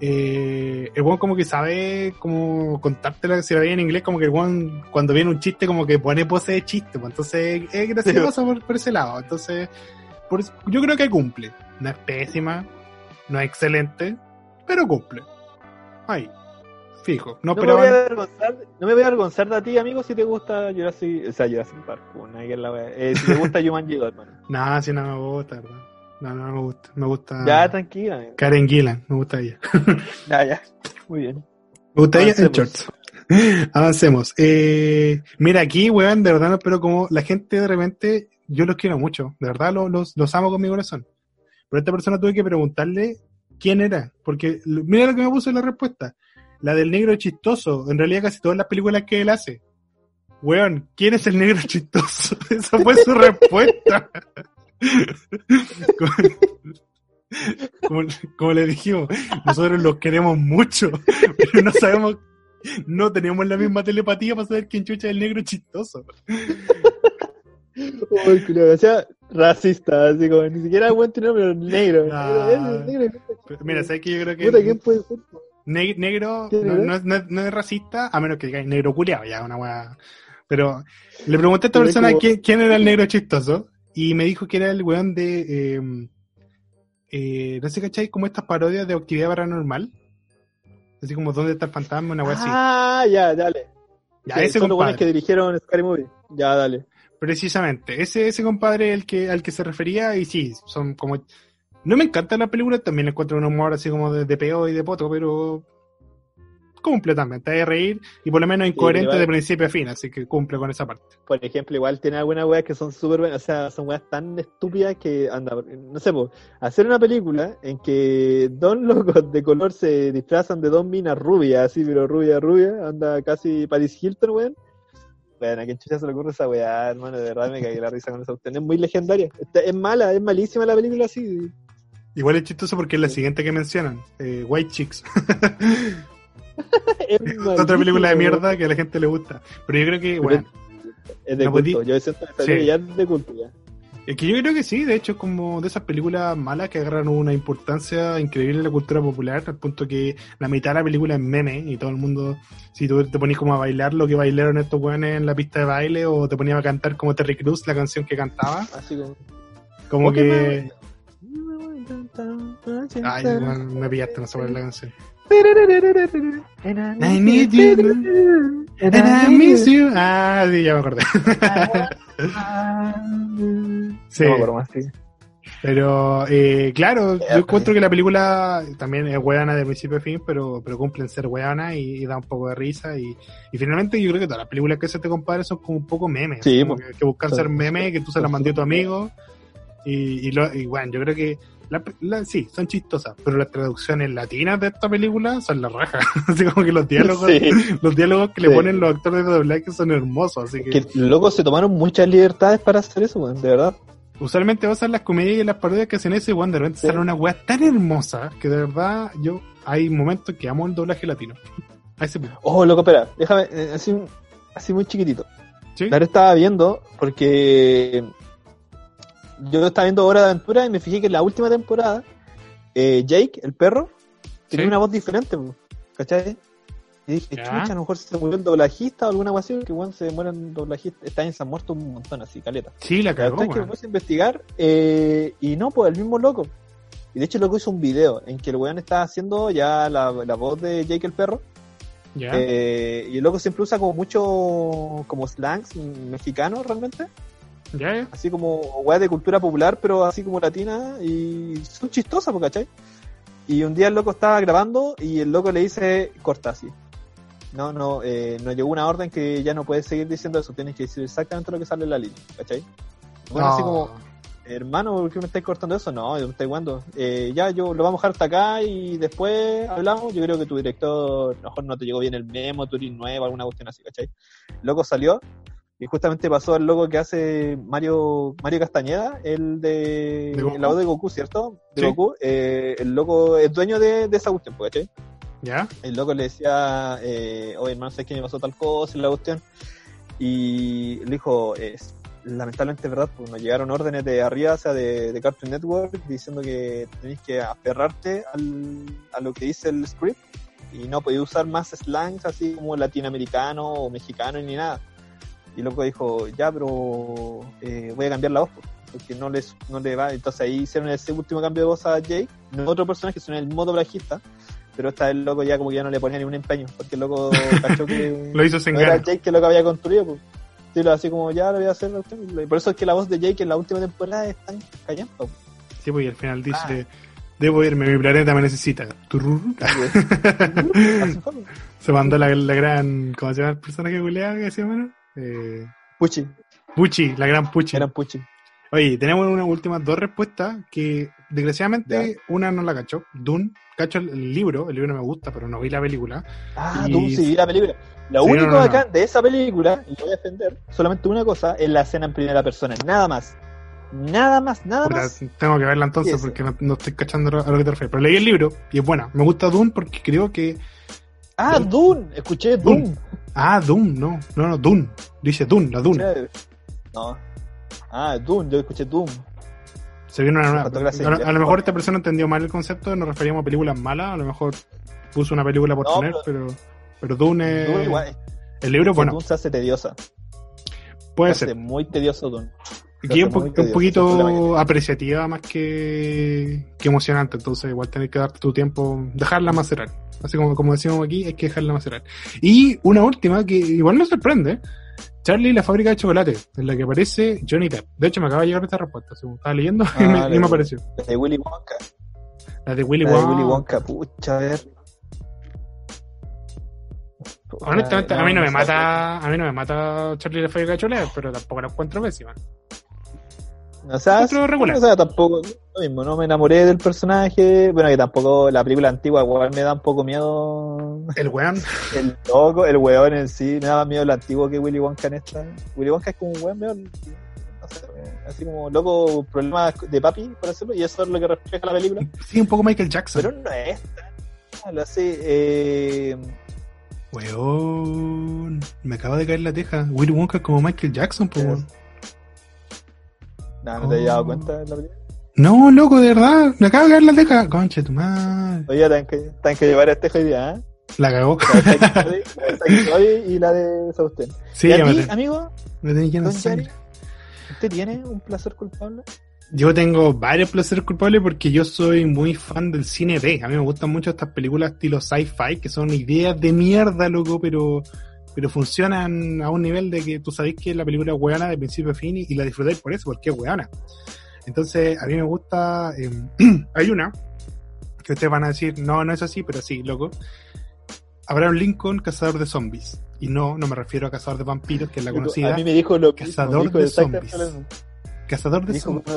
Eh, el buen como que sabe como contártela, si la veía en inglés, como que el buen cuando viene un chiste como que pone pose de chiste, pues, entonces es gracioso por, por ese lado, entonces por yo creo que cumple, no es pésima, no es excelente, pero cumple. Ahí, fijo, no No me, voy a avergonzar, no me voy a avergonzar de ti, amigo, si te gusta Jurassic, o sea, Jurassic Park, la. Eh, si te gusta [LAUGHS] Jumanji 2, hermano. Nada, si no me gusta, ¿verdad? No, no me gusta, me gusta Ya, tranquila. Karen Gillan, me gusta ella. [LAUGHS] Ya, ya. Muy bien. Me gusta ella en Avancemos. shorts. [LAUGHS] Avancemos. Eh, mira, aquí, weón, de verdad no espero como la gente de repente yo los quiero mucho, de verdad los, los, los amo con mi corazón. Pero a esta persona tuve que preguntarle quién era, porque mira lo que me puso en la respuesta. La del negro chistoso, en realidad casi todas las películas que él hace. Weón, ¿quién es el negro [LAUGHS] chistoso? Esa fue su respuesta. Como, le dijimos, nosotros los queremos mucho, pero no sabemos, no tenemos la misma telepatía para saber quién chucha es el negro chistoso. Uy, culiao, o sea, racista, así como ni siquiera buen tu nombre, negro. Ah. Negro, negro, negro. Pero Mira, ¿sabes que Yo creo Puta, que ¿quién puede ser? ne- negro ¿Quién no, es, no es- no es racista, a menos que diga negro culiao, ya una weá. Pero le pregunté a esta Pero es persona como- quién, quién era el negro chistoso y me dijo que era el weón de, eh, eh, no sé, ¿cachai? Como estas parodias de actividad paranormal. Así como ¿Dónde está el fantasma? Una weá así. Ah, ya, dale. Ya, Sí, ese son los compadre. que dirigieron Scary Movie. Ya, dale. Precisamente, ese, ese compadre el que, al que se refería, y sí, son como. No me encanta la película, también encuentro un humor así como de, de peo y de poto, pero cumple también, te de reír y por lo menos incoherente igual- de principio a fin, así que cumple con esa parte. Por ejemplo, igual tiene algunas weas que son súper buenas, o sea, son weas tan estúpidas que anda, no sé, po, hacer una película en que dos [LAUGHS] locos de color se disfrazan de dos minas rubias, así, pero rubia, rubia, anda casi Paris Hilton, weón. Bueno, a quién chucha se le ocurre esa weá, hermano, de verdad me cagué la risa con esa cuestión. Es muy legendaria. Esta- es mala, es malísima la película así. Igual es chistoso porque es la siguiente que mencionan, eh, White Chicks, [LAUGHS] [LAUGHS] otra película de mierda que a la gente le gusta. Pero yo creo que, bueno, Es de No, culto. Yo siento que esa sí. película ya es de culto ya. es que yo creo que sí, de hecho es como de esas películas malas que agarran una importancia increíble en la cultura popular, al punto que la mitad de la película es meme y todo el mundo, si tú te ponías como a bailar lo que bailaron estos weones en la pista de baile o te ponías a cantar como Terry Cruz la canción que cantaba, Así como. como Ok, que... Ay, weón, me pillaste, no sé cuál es la canción. I need you, and I miss you. Ah, sí, ya me acordé. [LAUGHS] Sí. Pero, eh, claro, yo encuentro que la película también es weana de principio a fin, pero, pero cumple en ser weana y, y da un poco de risa. Y, y finalmente yo creo que todas las películas que se te compadre son como un poco memes. Sí, como pues. que, que buscan ser memes, que tú se las mandé a tu amigo. Y, y, lo, y bueno, yo creo que la, la- sí, son chistosas, pero las traducciones latinas de esta película son la raja. [LAUGHS] así como que los diálogos, Sí. los diálogos que le ponen los actores de doblaje son hermosos. Así que, Que locos se tomaron muchas libertades para hacer eso, weón, de verdad. usualmente vas a las comedias y las parodias que hacen eso y bueno, de repente Sí. sale una weá tan hermosa que de verdad yo hay momentos que amo el doblaje latino. Oh, loco, espera, déjame, eh, así, así muy chiquitito. ¿Sí? Verdad estaba viendo porque yo estaba viendo Hora de Aventura y me fijé que en la última temporada eh, Jake, el perro, tenía Sí. una voz diferente, ¿cachai? Y dije, chucha, a lo mejor se murió el doblajista o alguna así, que igual se mueren doblajistas, está en se han muerto un montón así, caleta. Sí, la cagó, es que me puse a investigar eh, y no, pues el mismo loco. Y de hecho el loco hizo un video en que el weón está haciendo ya la, la voz de Jake el perro. Eh, y el loco siempre usa como mucho como slangs mexicanos realmente. Ya. Así como weas de cultura popular, pero así como latina. Y son chistosas, ¿cachai? Y un día el loco estaba grabando y el loco le dice, corta así. No, no, eh, nos llegó una orden que ya no puedes seguir diciendo eso, tienes que decir exactamente lo que sale en la línea, ¿cachai? Bueno, así No. como, hermano, ¿por qué me estáis cortando eso? No, yo me estáis jugando. Eh, ya, yo lo vamos a dejar hasta acá y después hablamos. Yo creo que tu director, a lo mejor no te llegó bien el memo, tu eres nuevo, alguna cuestión así, ¿cachai? El loco salió y justamente pasó al loco que hace Mario Mario Castañeda, el de, ¿De la voz de Goku, ¿cierto? De Sí. Goku. Eh, el loco es dueño de, de esa cuestión, pues, ¿cachai? ya. el loco le decía, eh, oye hermano, sé que me pasó tal cosa y la cuestión. Y le dijo, es, lamentablemente verdad, pues nos llegaron órdenes de arriba, o sea, de, de Cartoon Network, diciendo que tenéis que aferrarte al, a lo que dice el script y no podéis usar más slangs así como latinoamericano o mexicano ni nada. Y loco dijo, ya, pero eh, voy a cambiar la voz, porque no, les, no le va. Entonces ahí hicieron ese último cambio de voz a Jake, no otro personaje, sino el modo pero esta vez el loco ya como que ya no le ponía ni un empeño, porque el loco [LAUGHS] cachó que Lo hizo sin no era. Jake que lo que había construido, pues. Sí, lo así como ya lo voy a hacer. Y por eso es que la voz de Jake en la última temporada es tan callando. pues. Sí, pues y al final dice, Ah. debo irme, mi planeta me necesita. Turur. Pues. [LAUGHS] Se mandó la, la gran, ¿cómo se llama el personaje culeado que decía menos? Eh, Puchi, Puchi, la gran Puchi. eran Puchi. Oye, tenemos unas últimas dos respuestas que desgraciadamente una no la cacho. Dune, cacho el, libro, el libro me gusta, pero no vi la película. Ah, Y- tú sí vi la película. Lo Sí, único no, no, no. acá de esa película, y lo voy a defender, solamente una cosa, es la escena en primera persona. Nada más. Nada más, nada Puta, más. tengo que verla entonces porque no, no estoy cachando a lo que te refieres. Pero leí el libro y es buena. Me gusta Dune porque creo que. Ah, Dune. Escuché Dune. Dune. Ah, Dune, no, no, no, Dune. Dice Dune, la Dune. No. Ah, Dune, yo escuché Dune. Se viene una de A, a lo mejor esta persona entendió mal el concepto, nos referíamos a películas malas, a lo mejor puso una película por No, poner, pero, pero Dune, Dune igual. el libro, bueno, Dune se hace tediosa. puede se hace ser. muy tedioso Dune. Es un, po- un tedioso, poquito apreciativa más que, que emocionante, entonces igual tenés que darte tu tiempo, dejarla macerar. Así como, como decimos aquí, hay que dejarla macerar. Y una última que igual me sorprende, Charlie y la fábrica de chocolate, en la que aparece Johnny Depp. De hecho, me acaba de llegar esta respuesta, según estaba leyendo, [LAUGHS] y, me, Ah, y me apareció. La de Willy Wonka. La de Willy La de Wonka. Willy Wonka, pucha, a ver. Honestamente, a mí no me mata, a mí no me mata Charlie la fábrica de chocolate, pero tampoco la encuentro pésima. O sea, regular. o sea, tampoco, lo mismo, no me enamoré del personaje, bueno, que tampoco la película antigua igual me da un poco miedo El weón. [LAUGHS] el loco, el weón en sí, me da más miedo el antiguo que Willy Wonka en esta. Willy Wonka es como un weón, así como loco, problemas de papi, por hacerlo, y eso es lo que refleja la película, Sí, un poco Michael Jackson. pero no es tan malo, así, eh, Weón, me acaba de caer la teja. Willy Wonka es como Michael Jackson, pues. Nada, no te habías dado cuenta de la película. No, loco, de verdad, me acaba de caer la teja. Concha de tu madre. Oye, tienen que, que llevar a este hoy día, ¿eh? La cagó. La de [LAUGHS] y la de Sausten. Sí, ¿Y ya a amigo? me tenés lleno de ¿Usted tiene un placer culpable? Yo tengo varios placeres culpables porque yo soy muy fan del cine B. A mí me gustan mucho estas películas estilo sci-fi, que son ideas de mierda, loco, pero, pero funcionan a un nivel de que tú sabés que la película es weona de principio a fin y, y la disfrutáis por eso, porque es weona. Entonces, a mí me gusta. eh, [CLEARS THROAT] hay una que ustedes van a decir, no, no es así, pero sí, loco. Abraham Lincoln, cazador de zombies. Y no, no me refiero a cazador de vampiros, que es la A conocida. mí me dijo lo mismo, Cazador dijo de zombies. Cazador de zombies.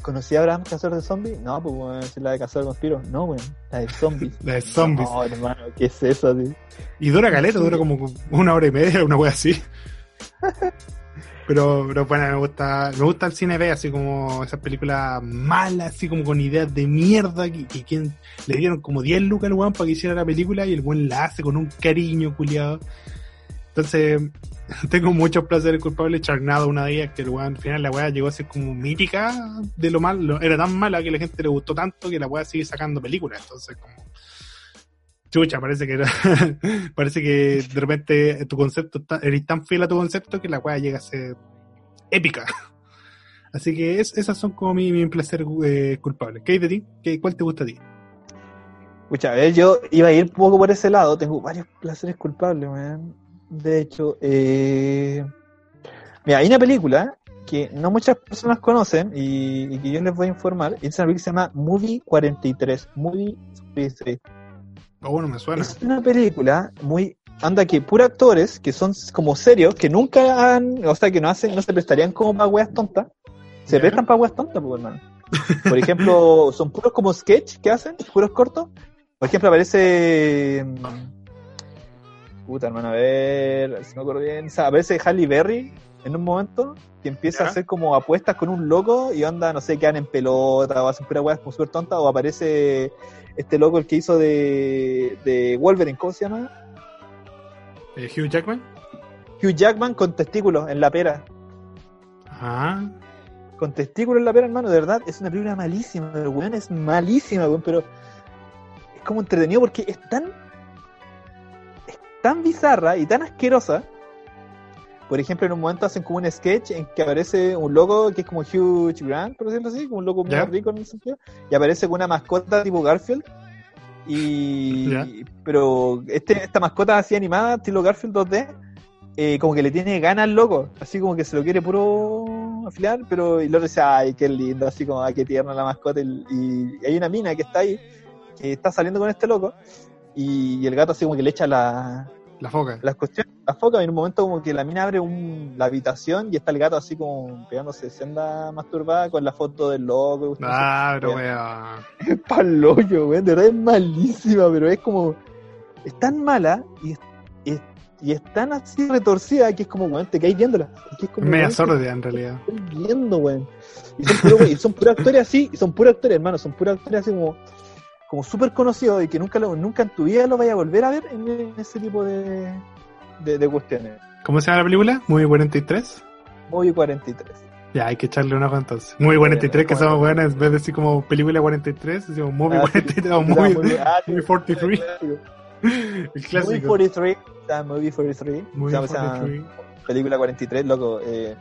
¿Conocí- ¿Conocí a Abraham, cazador de zombies? No, pues bueno, es la de cazador de vampiros. No, weón, la de zombies. [LAUGHS] La de zombies. No, hermano, ¿qué es eso? tío? Y dura caleta, dura como una hora y media, una wea así. [LAUGHS] Pero, pero bueno, me gusta, me gusta el cine B, así como esas películas malas, así como con ideas de mierda, que, que quien le dieron como 10 lucas al weón para que hiciera la película y el weón la hace con un cariño culiado. Entonces, [LAUGHS] tengo muchos placeres culpables. Charnado, una de ellas, que el weón, al final la weá llegó a ser como mítica de lo malo. Era tan mala que la gente le gustó tanto que la weá sigue sacando películas. Entonces, como, chucha, parece que era, [LAUGHS] parece que de repente tu concepto eres tan fiel a tu concepto que la weá llega a ser épica. [LAUGHS] Así que es- esas son como mi, mi placer eh, culpable. ¿Qué hay de ti? ¿Qué, ¿Cuál te gusta a ti? Escucha, a yo iba a ir un poco por ese lado. Tengo varios placeres culpables, weón. De hecho, eh... mira, hay una película que no muchas personas conocen y, y que yo les voy a informar. Es una película que se llama Movie 43. Movie 43. Oh, bueno, me suena. Es una película muy. Anda que pura actores que son como serios, que nunca han. O sea, que no hacen, no se prestarían como para weas tontas. Se prestan para weas tontas, pues, hermano. Por ejemplo, son puros como sketch que hacen, puros cortos. Por ejemplo, aparece. Puta, hermano, a ver. Si me acuerdo bien. O sea, aparece Halle Berry en un momento que empieza Ya. a hacer como apuestas con un loco y onda, no sé, quedan en pelota o hacen pura weas como súper tontas. O aparece este loco, el que hizo de, de Wolverine, ¿cómo se llama? Eh, Hugh Jackman. Hugh Jackman con testículos en la pera. Ah, Con testículos en la pera, hermano, de verdad, es una película malísima, weón es malísima, weón, pero es como entretenido porque es tan tan bizarra y tan asquerosa. Por ejemplo, en un momento hacen como un sketch en que aparece un loco que es como Hugh Grant, por decirlo así, como un loco muy rico en ese sentido, y aparece con una mascota tipo Garfield. Y pero este, esta mascota así animada, estilo Garfield 2D, eh, como que le tiene ganas al loco, así como que se lo quiere puro afilar, pero y el otro dice, ay, qué lindo, así como, ay, qué tierna la mascota, y, y hay una mina que está ahí, que está saliendo con este loco, y, el gato así como que le echa la, La foca. Las cuestiones, la foca en un momento como que la mina abre un, la habitación y está el gato así como pegándose senda masturbada con la foto del loco. Ah, pero weón. Es [LAUGHS] palollo, weón, de verdad es malísima, pero es como, es tan mala y es, es- y es tan así retorcida que es como, weón, te caes viéndola. Que es como, Media weón, sordea en realidad. ¿qué estoy viendo, weón? Y son puros, weón, y son puros actores así, y son puros actores, hermano, son puros actores así como, como súper conocidos y que nunca, lo, nunca en tu vida lo vaya a volver a ver en, ese tipo de, de, de cuestiones. ¿Cómo se llama la película? Movie 43. Movie 43. Ya, hay que echarle una ojo entonces. Movie 43, que somos buenas, en vez de decir como película 43, decimos Movie Ah, sí. 43 o Movie, muy- ah, Movie 43. clásico. el Movie clásico. 43, está Movie 43, Movie se llama esa 43. película 43, loco. Eh,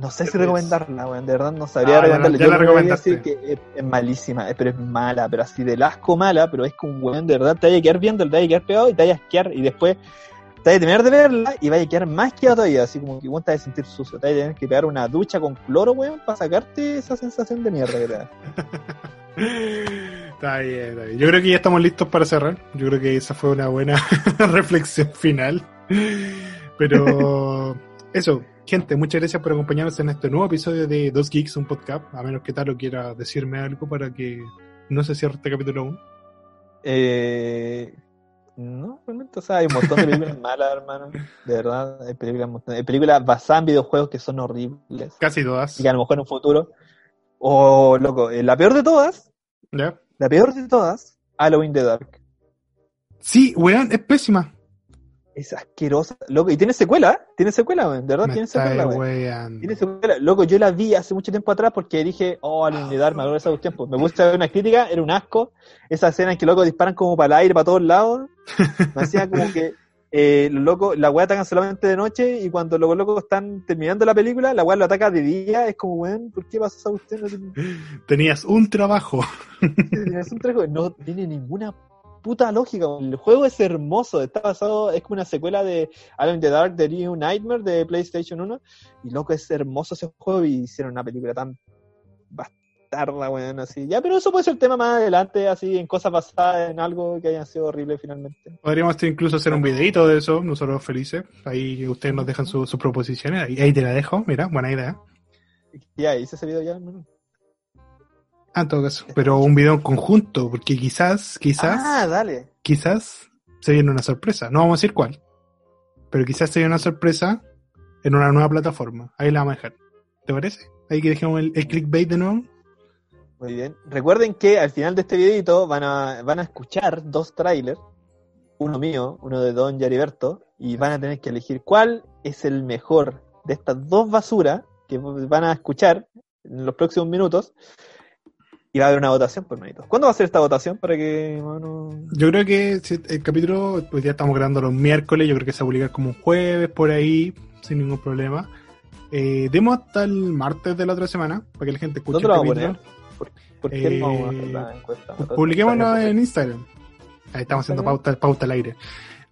no sé si recomendarla, weón, de verdad no sabría Ah, recomendarla. ya Yo la decir que es, es malísima, eh, pero es mala, pero así del asco mala, pero es como un weón, de verdad te vaya a quedar viendo, te vaya a quedar pegado y te vaya a asquear y después te vaya a terminar de verla y vaya a quedar más quedado todavía, así como que weón, te vaya a sentir sucio, te vaya a tener que pegar una ducha con cloro, weón, para sacarte esa sensación de mierda que te da. [LAUGHS] Está bien, está bien. Yo creo que ya estamos listos para cerrar. Yo creo que esa fue una buena [LAUGHS] reflexión final. Pero eso, gente, muchas gracias por acompañarnos en este nuevo episodio de Dos Geeks, un podcast. A menos que Taro quiera decirme algo para que no se cierre este capítulo aún. Eh, no, realmente, o sea, hay un montón de películas [LAUGHS] malas, hermano. De verdad, hay películas, hay películas basadas en videojuegos que son horribles. Casi todas. Y que a lo mejor en un futuro. O, loco, eh, la peor de todas, ¿Ya? la peor de todas, Halloween the Dark. Sí, weón, es pésima. Es asquerosa, loco. Y tiene secuela, ¿eh? Tiene secuela. De verdad, Me tiene secuela, weando. Tiene secuela. Loco, yo la vi hace mucho tiempo atrás porque dije, oh, the Dark, me esa tiempo. Me gusta ver una crítica, era un asco. Esa escena en que locos disparan como para el aire, para todos lados. [LAUGHS] Me hacía como que eh, los locos, la weá atacan solamente de noche y cuando los locos están terminando la película, la weá lo ataca de día. Es como, weón, ¿por qué cuestión? No tiene- Tenías un trabajo. es un trabajo, no tiene ninguna puta lógica. El juego es hermoso, está basado, es como una secuela de in the Dark, The New Nightmare de PlayStation 1. Y loco, es hermoso ese juego y hicieron una película tan bastarda, weón, así. Ya, pero eso puede ser tema más adelante, así, en cosas basadas en algo que hayan sido horribles finalmente. Podríamos incluso hacer un videito de eso, nosotros felices. Ahí ustedes nos dejan su- sus proposiciones. Ahí, ahí te la dejo, mira, buena idea. Ya, hice ese video ya, hermano. Ah, en todo caso. Pero un video en conjunto, porque quizás, quizás, Ah, dale. quizás se viene una sorpresa. No vamos a decir cuál. Pero quizás se viene una sorpresa en una nueva plataforma. Ahí la vamos a dejar. ¿Te parece? Ahí que dejemos el, el clickbait de nuevo. Muy bien. Recuerden que al final de este videito van a, van a escuchar dos trailers, uno mío, uno de Don Yariberto, y van a tener que elegir cuál es el mejor de estas dos basuras que van a escuchar en los próximos minutos. Y va a haber una votación por méritos. ¿Cuándo va a ser esta votación para que bueno, Yo creo que el capítulo, pues ya estamos grabando los miércoles, yo creo que se va a publicar como un jueves por ahí, sin ningún problema. Eh, demos hasta el martes de la otra semana, para que la gente escuche ¿Dónde lo vamos a capítulo. poner? ¿Por, por qué no vamos a hacer Eh, la encuesta? Publiquémoslo en Instagram. Ahí estamos haciendo pauta, pauta al aire.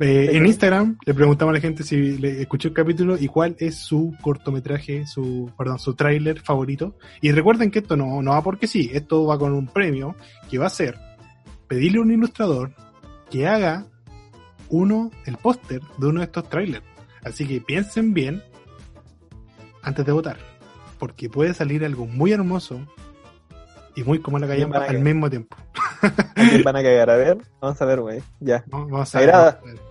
Eh, en. Instagram le preguntamos a la gente si le escuchó el capítulo y cuál es su cortometraje, su, perdón, su tráiler favorito. Y recuerden que esto no, no va porque sí, esto va con un premio que va a ser pedirle a un ilustrador que haga uno, el póster de uno de estos trailers. Así que piensen bien antes de votar. Porque puede salir algo muy hermoso y muy como la callampa al mismo tiempo. ¿A quién van a cagar? A ver, vamos a ver, güey. Ya. Vamos a ver.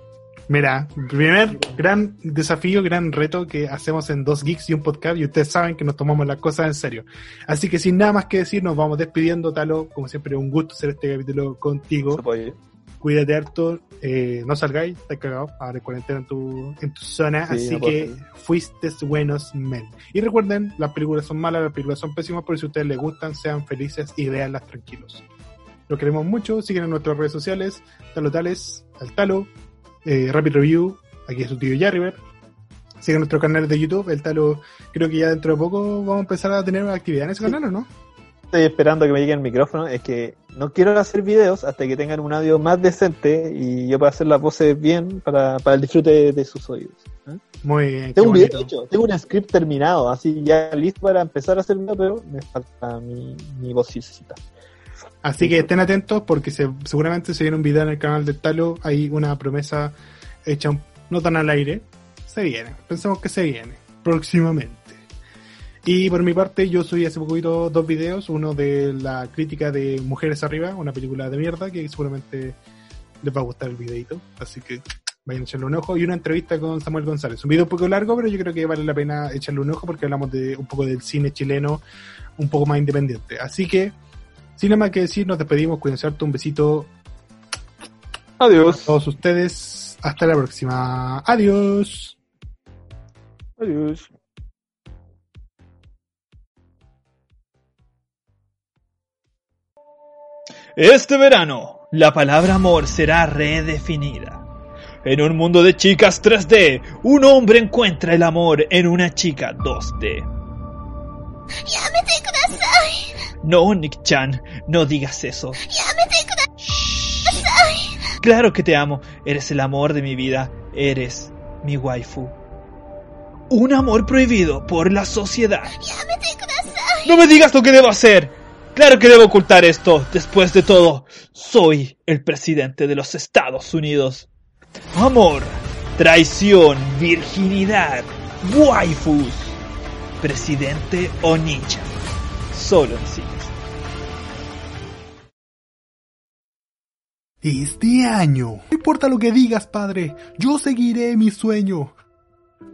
Mira, primer gran desafío, gran reto que hacemos en dos geeks y un podcast y ustedes saben que nos tomamos las cosas en serio. Así que sin nada más que decir, nos vamos despidiendo, Talo. Como siempre, un gusto hacer este capítulo contigo. Cuídate harto, eh, no salgáis, estás cagado, ahora en cuarentena en tu, en tu zona, Sí, así que fuiste buenos men. Y recuerden, las películas son malas, las películas son pésimas, pero si a ustedes les gustan, sean felices y véanlas tranquilos. Los queremos mucho, siguen en nuestras redes sociales, Talo Tales, al Talo, eh, Rapid Review, aquí es su tío Jarriver. Sigan nuestro canal de YouTube, el Talo, creo que ya dentro de poco vamos a empezar a tener actividad en ese canal, ¿o no? Estoy esperando que me llegue el micrófono. Es que no quiero hacer videos hasta que tengan un audio más decente y yo pueda hacer las voces bien para, para el disfrute de, de sus oídos. ¿eh? Muy bien. Tengo un video hecho, tengo un script terminado, así ya listo para empezar a hacer video, pero me falta mi, mi vocecita. Así que estén atentos porque se- seguramente se viene un video en el canal de Talo. Hay una promesa hecha no tan al aire, se viene. Pensamos que se viene próximamente. Y por mi parte, yo subí hace poquito dos videos. Uno de la crítica de Mujeres Arriba, una película de mierda que seguramente les va a gustar el videito. Así que vayan a echarle un ojo. Y una entrevista con Samuel González. Un video un poco largo, pero yo creo que vale la pena echarle un ojo porque hablamos de un poco del cine chileno, un poco más independiente. Así que, sin nada más que decir, nos despedimos. Cuídense harto. Un besito Adiós. a todos ustedes. Hasta la próxima. Adiós. Adiós. Este verano, la palabra amor será redefinida. En un mundo de chicas 3D, un hombre encuentra el amor en una chica 2D. No, Nick-chan, no digas eso. Shh. Claro que te amo, eres el amor de mi vida, eres mi waifu. Un amor prohibido por la sociedad. No me digas lo que debo hacer. Claro que debo ocultar esto. Después de todo, soy el presidente de los Estados Unidos. Amor, traición, virginidad, waifus. Presidente o ninja. Solo en cines. Este año. No importa lo que digas, padre. Yo seguiré mi sueño.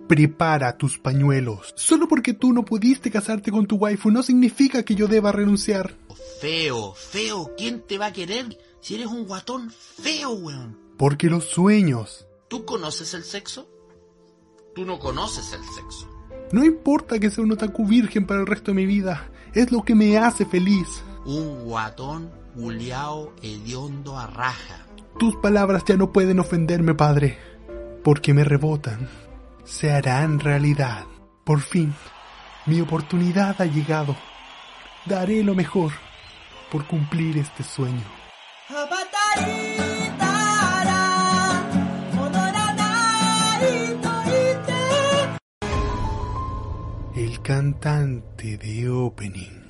Prepara tus pañuelos. Solo porque tú no pudiste casarte con tu waifu no significa que yo deba renunciar. Feo, feo, ¿quién te va a querer si eres un guatón feo, weón? Porque los sueños. ¿Tú conoces el sexo? Tú no conoces el sexo. No importa que sea un otaku virgen para el resto de mi vida. Es lo que me hace feliz. Un guatón culiao hediondo a raja. Tus palabras ya no pueden ofenderme, padre. Porque me rebotan. Se harán realidad. Por fin, mi oportunidad ha llegado. Daré lo mejor por cumplir este sueño. Cantante de opening.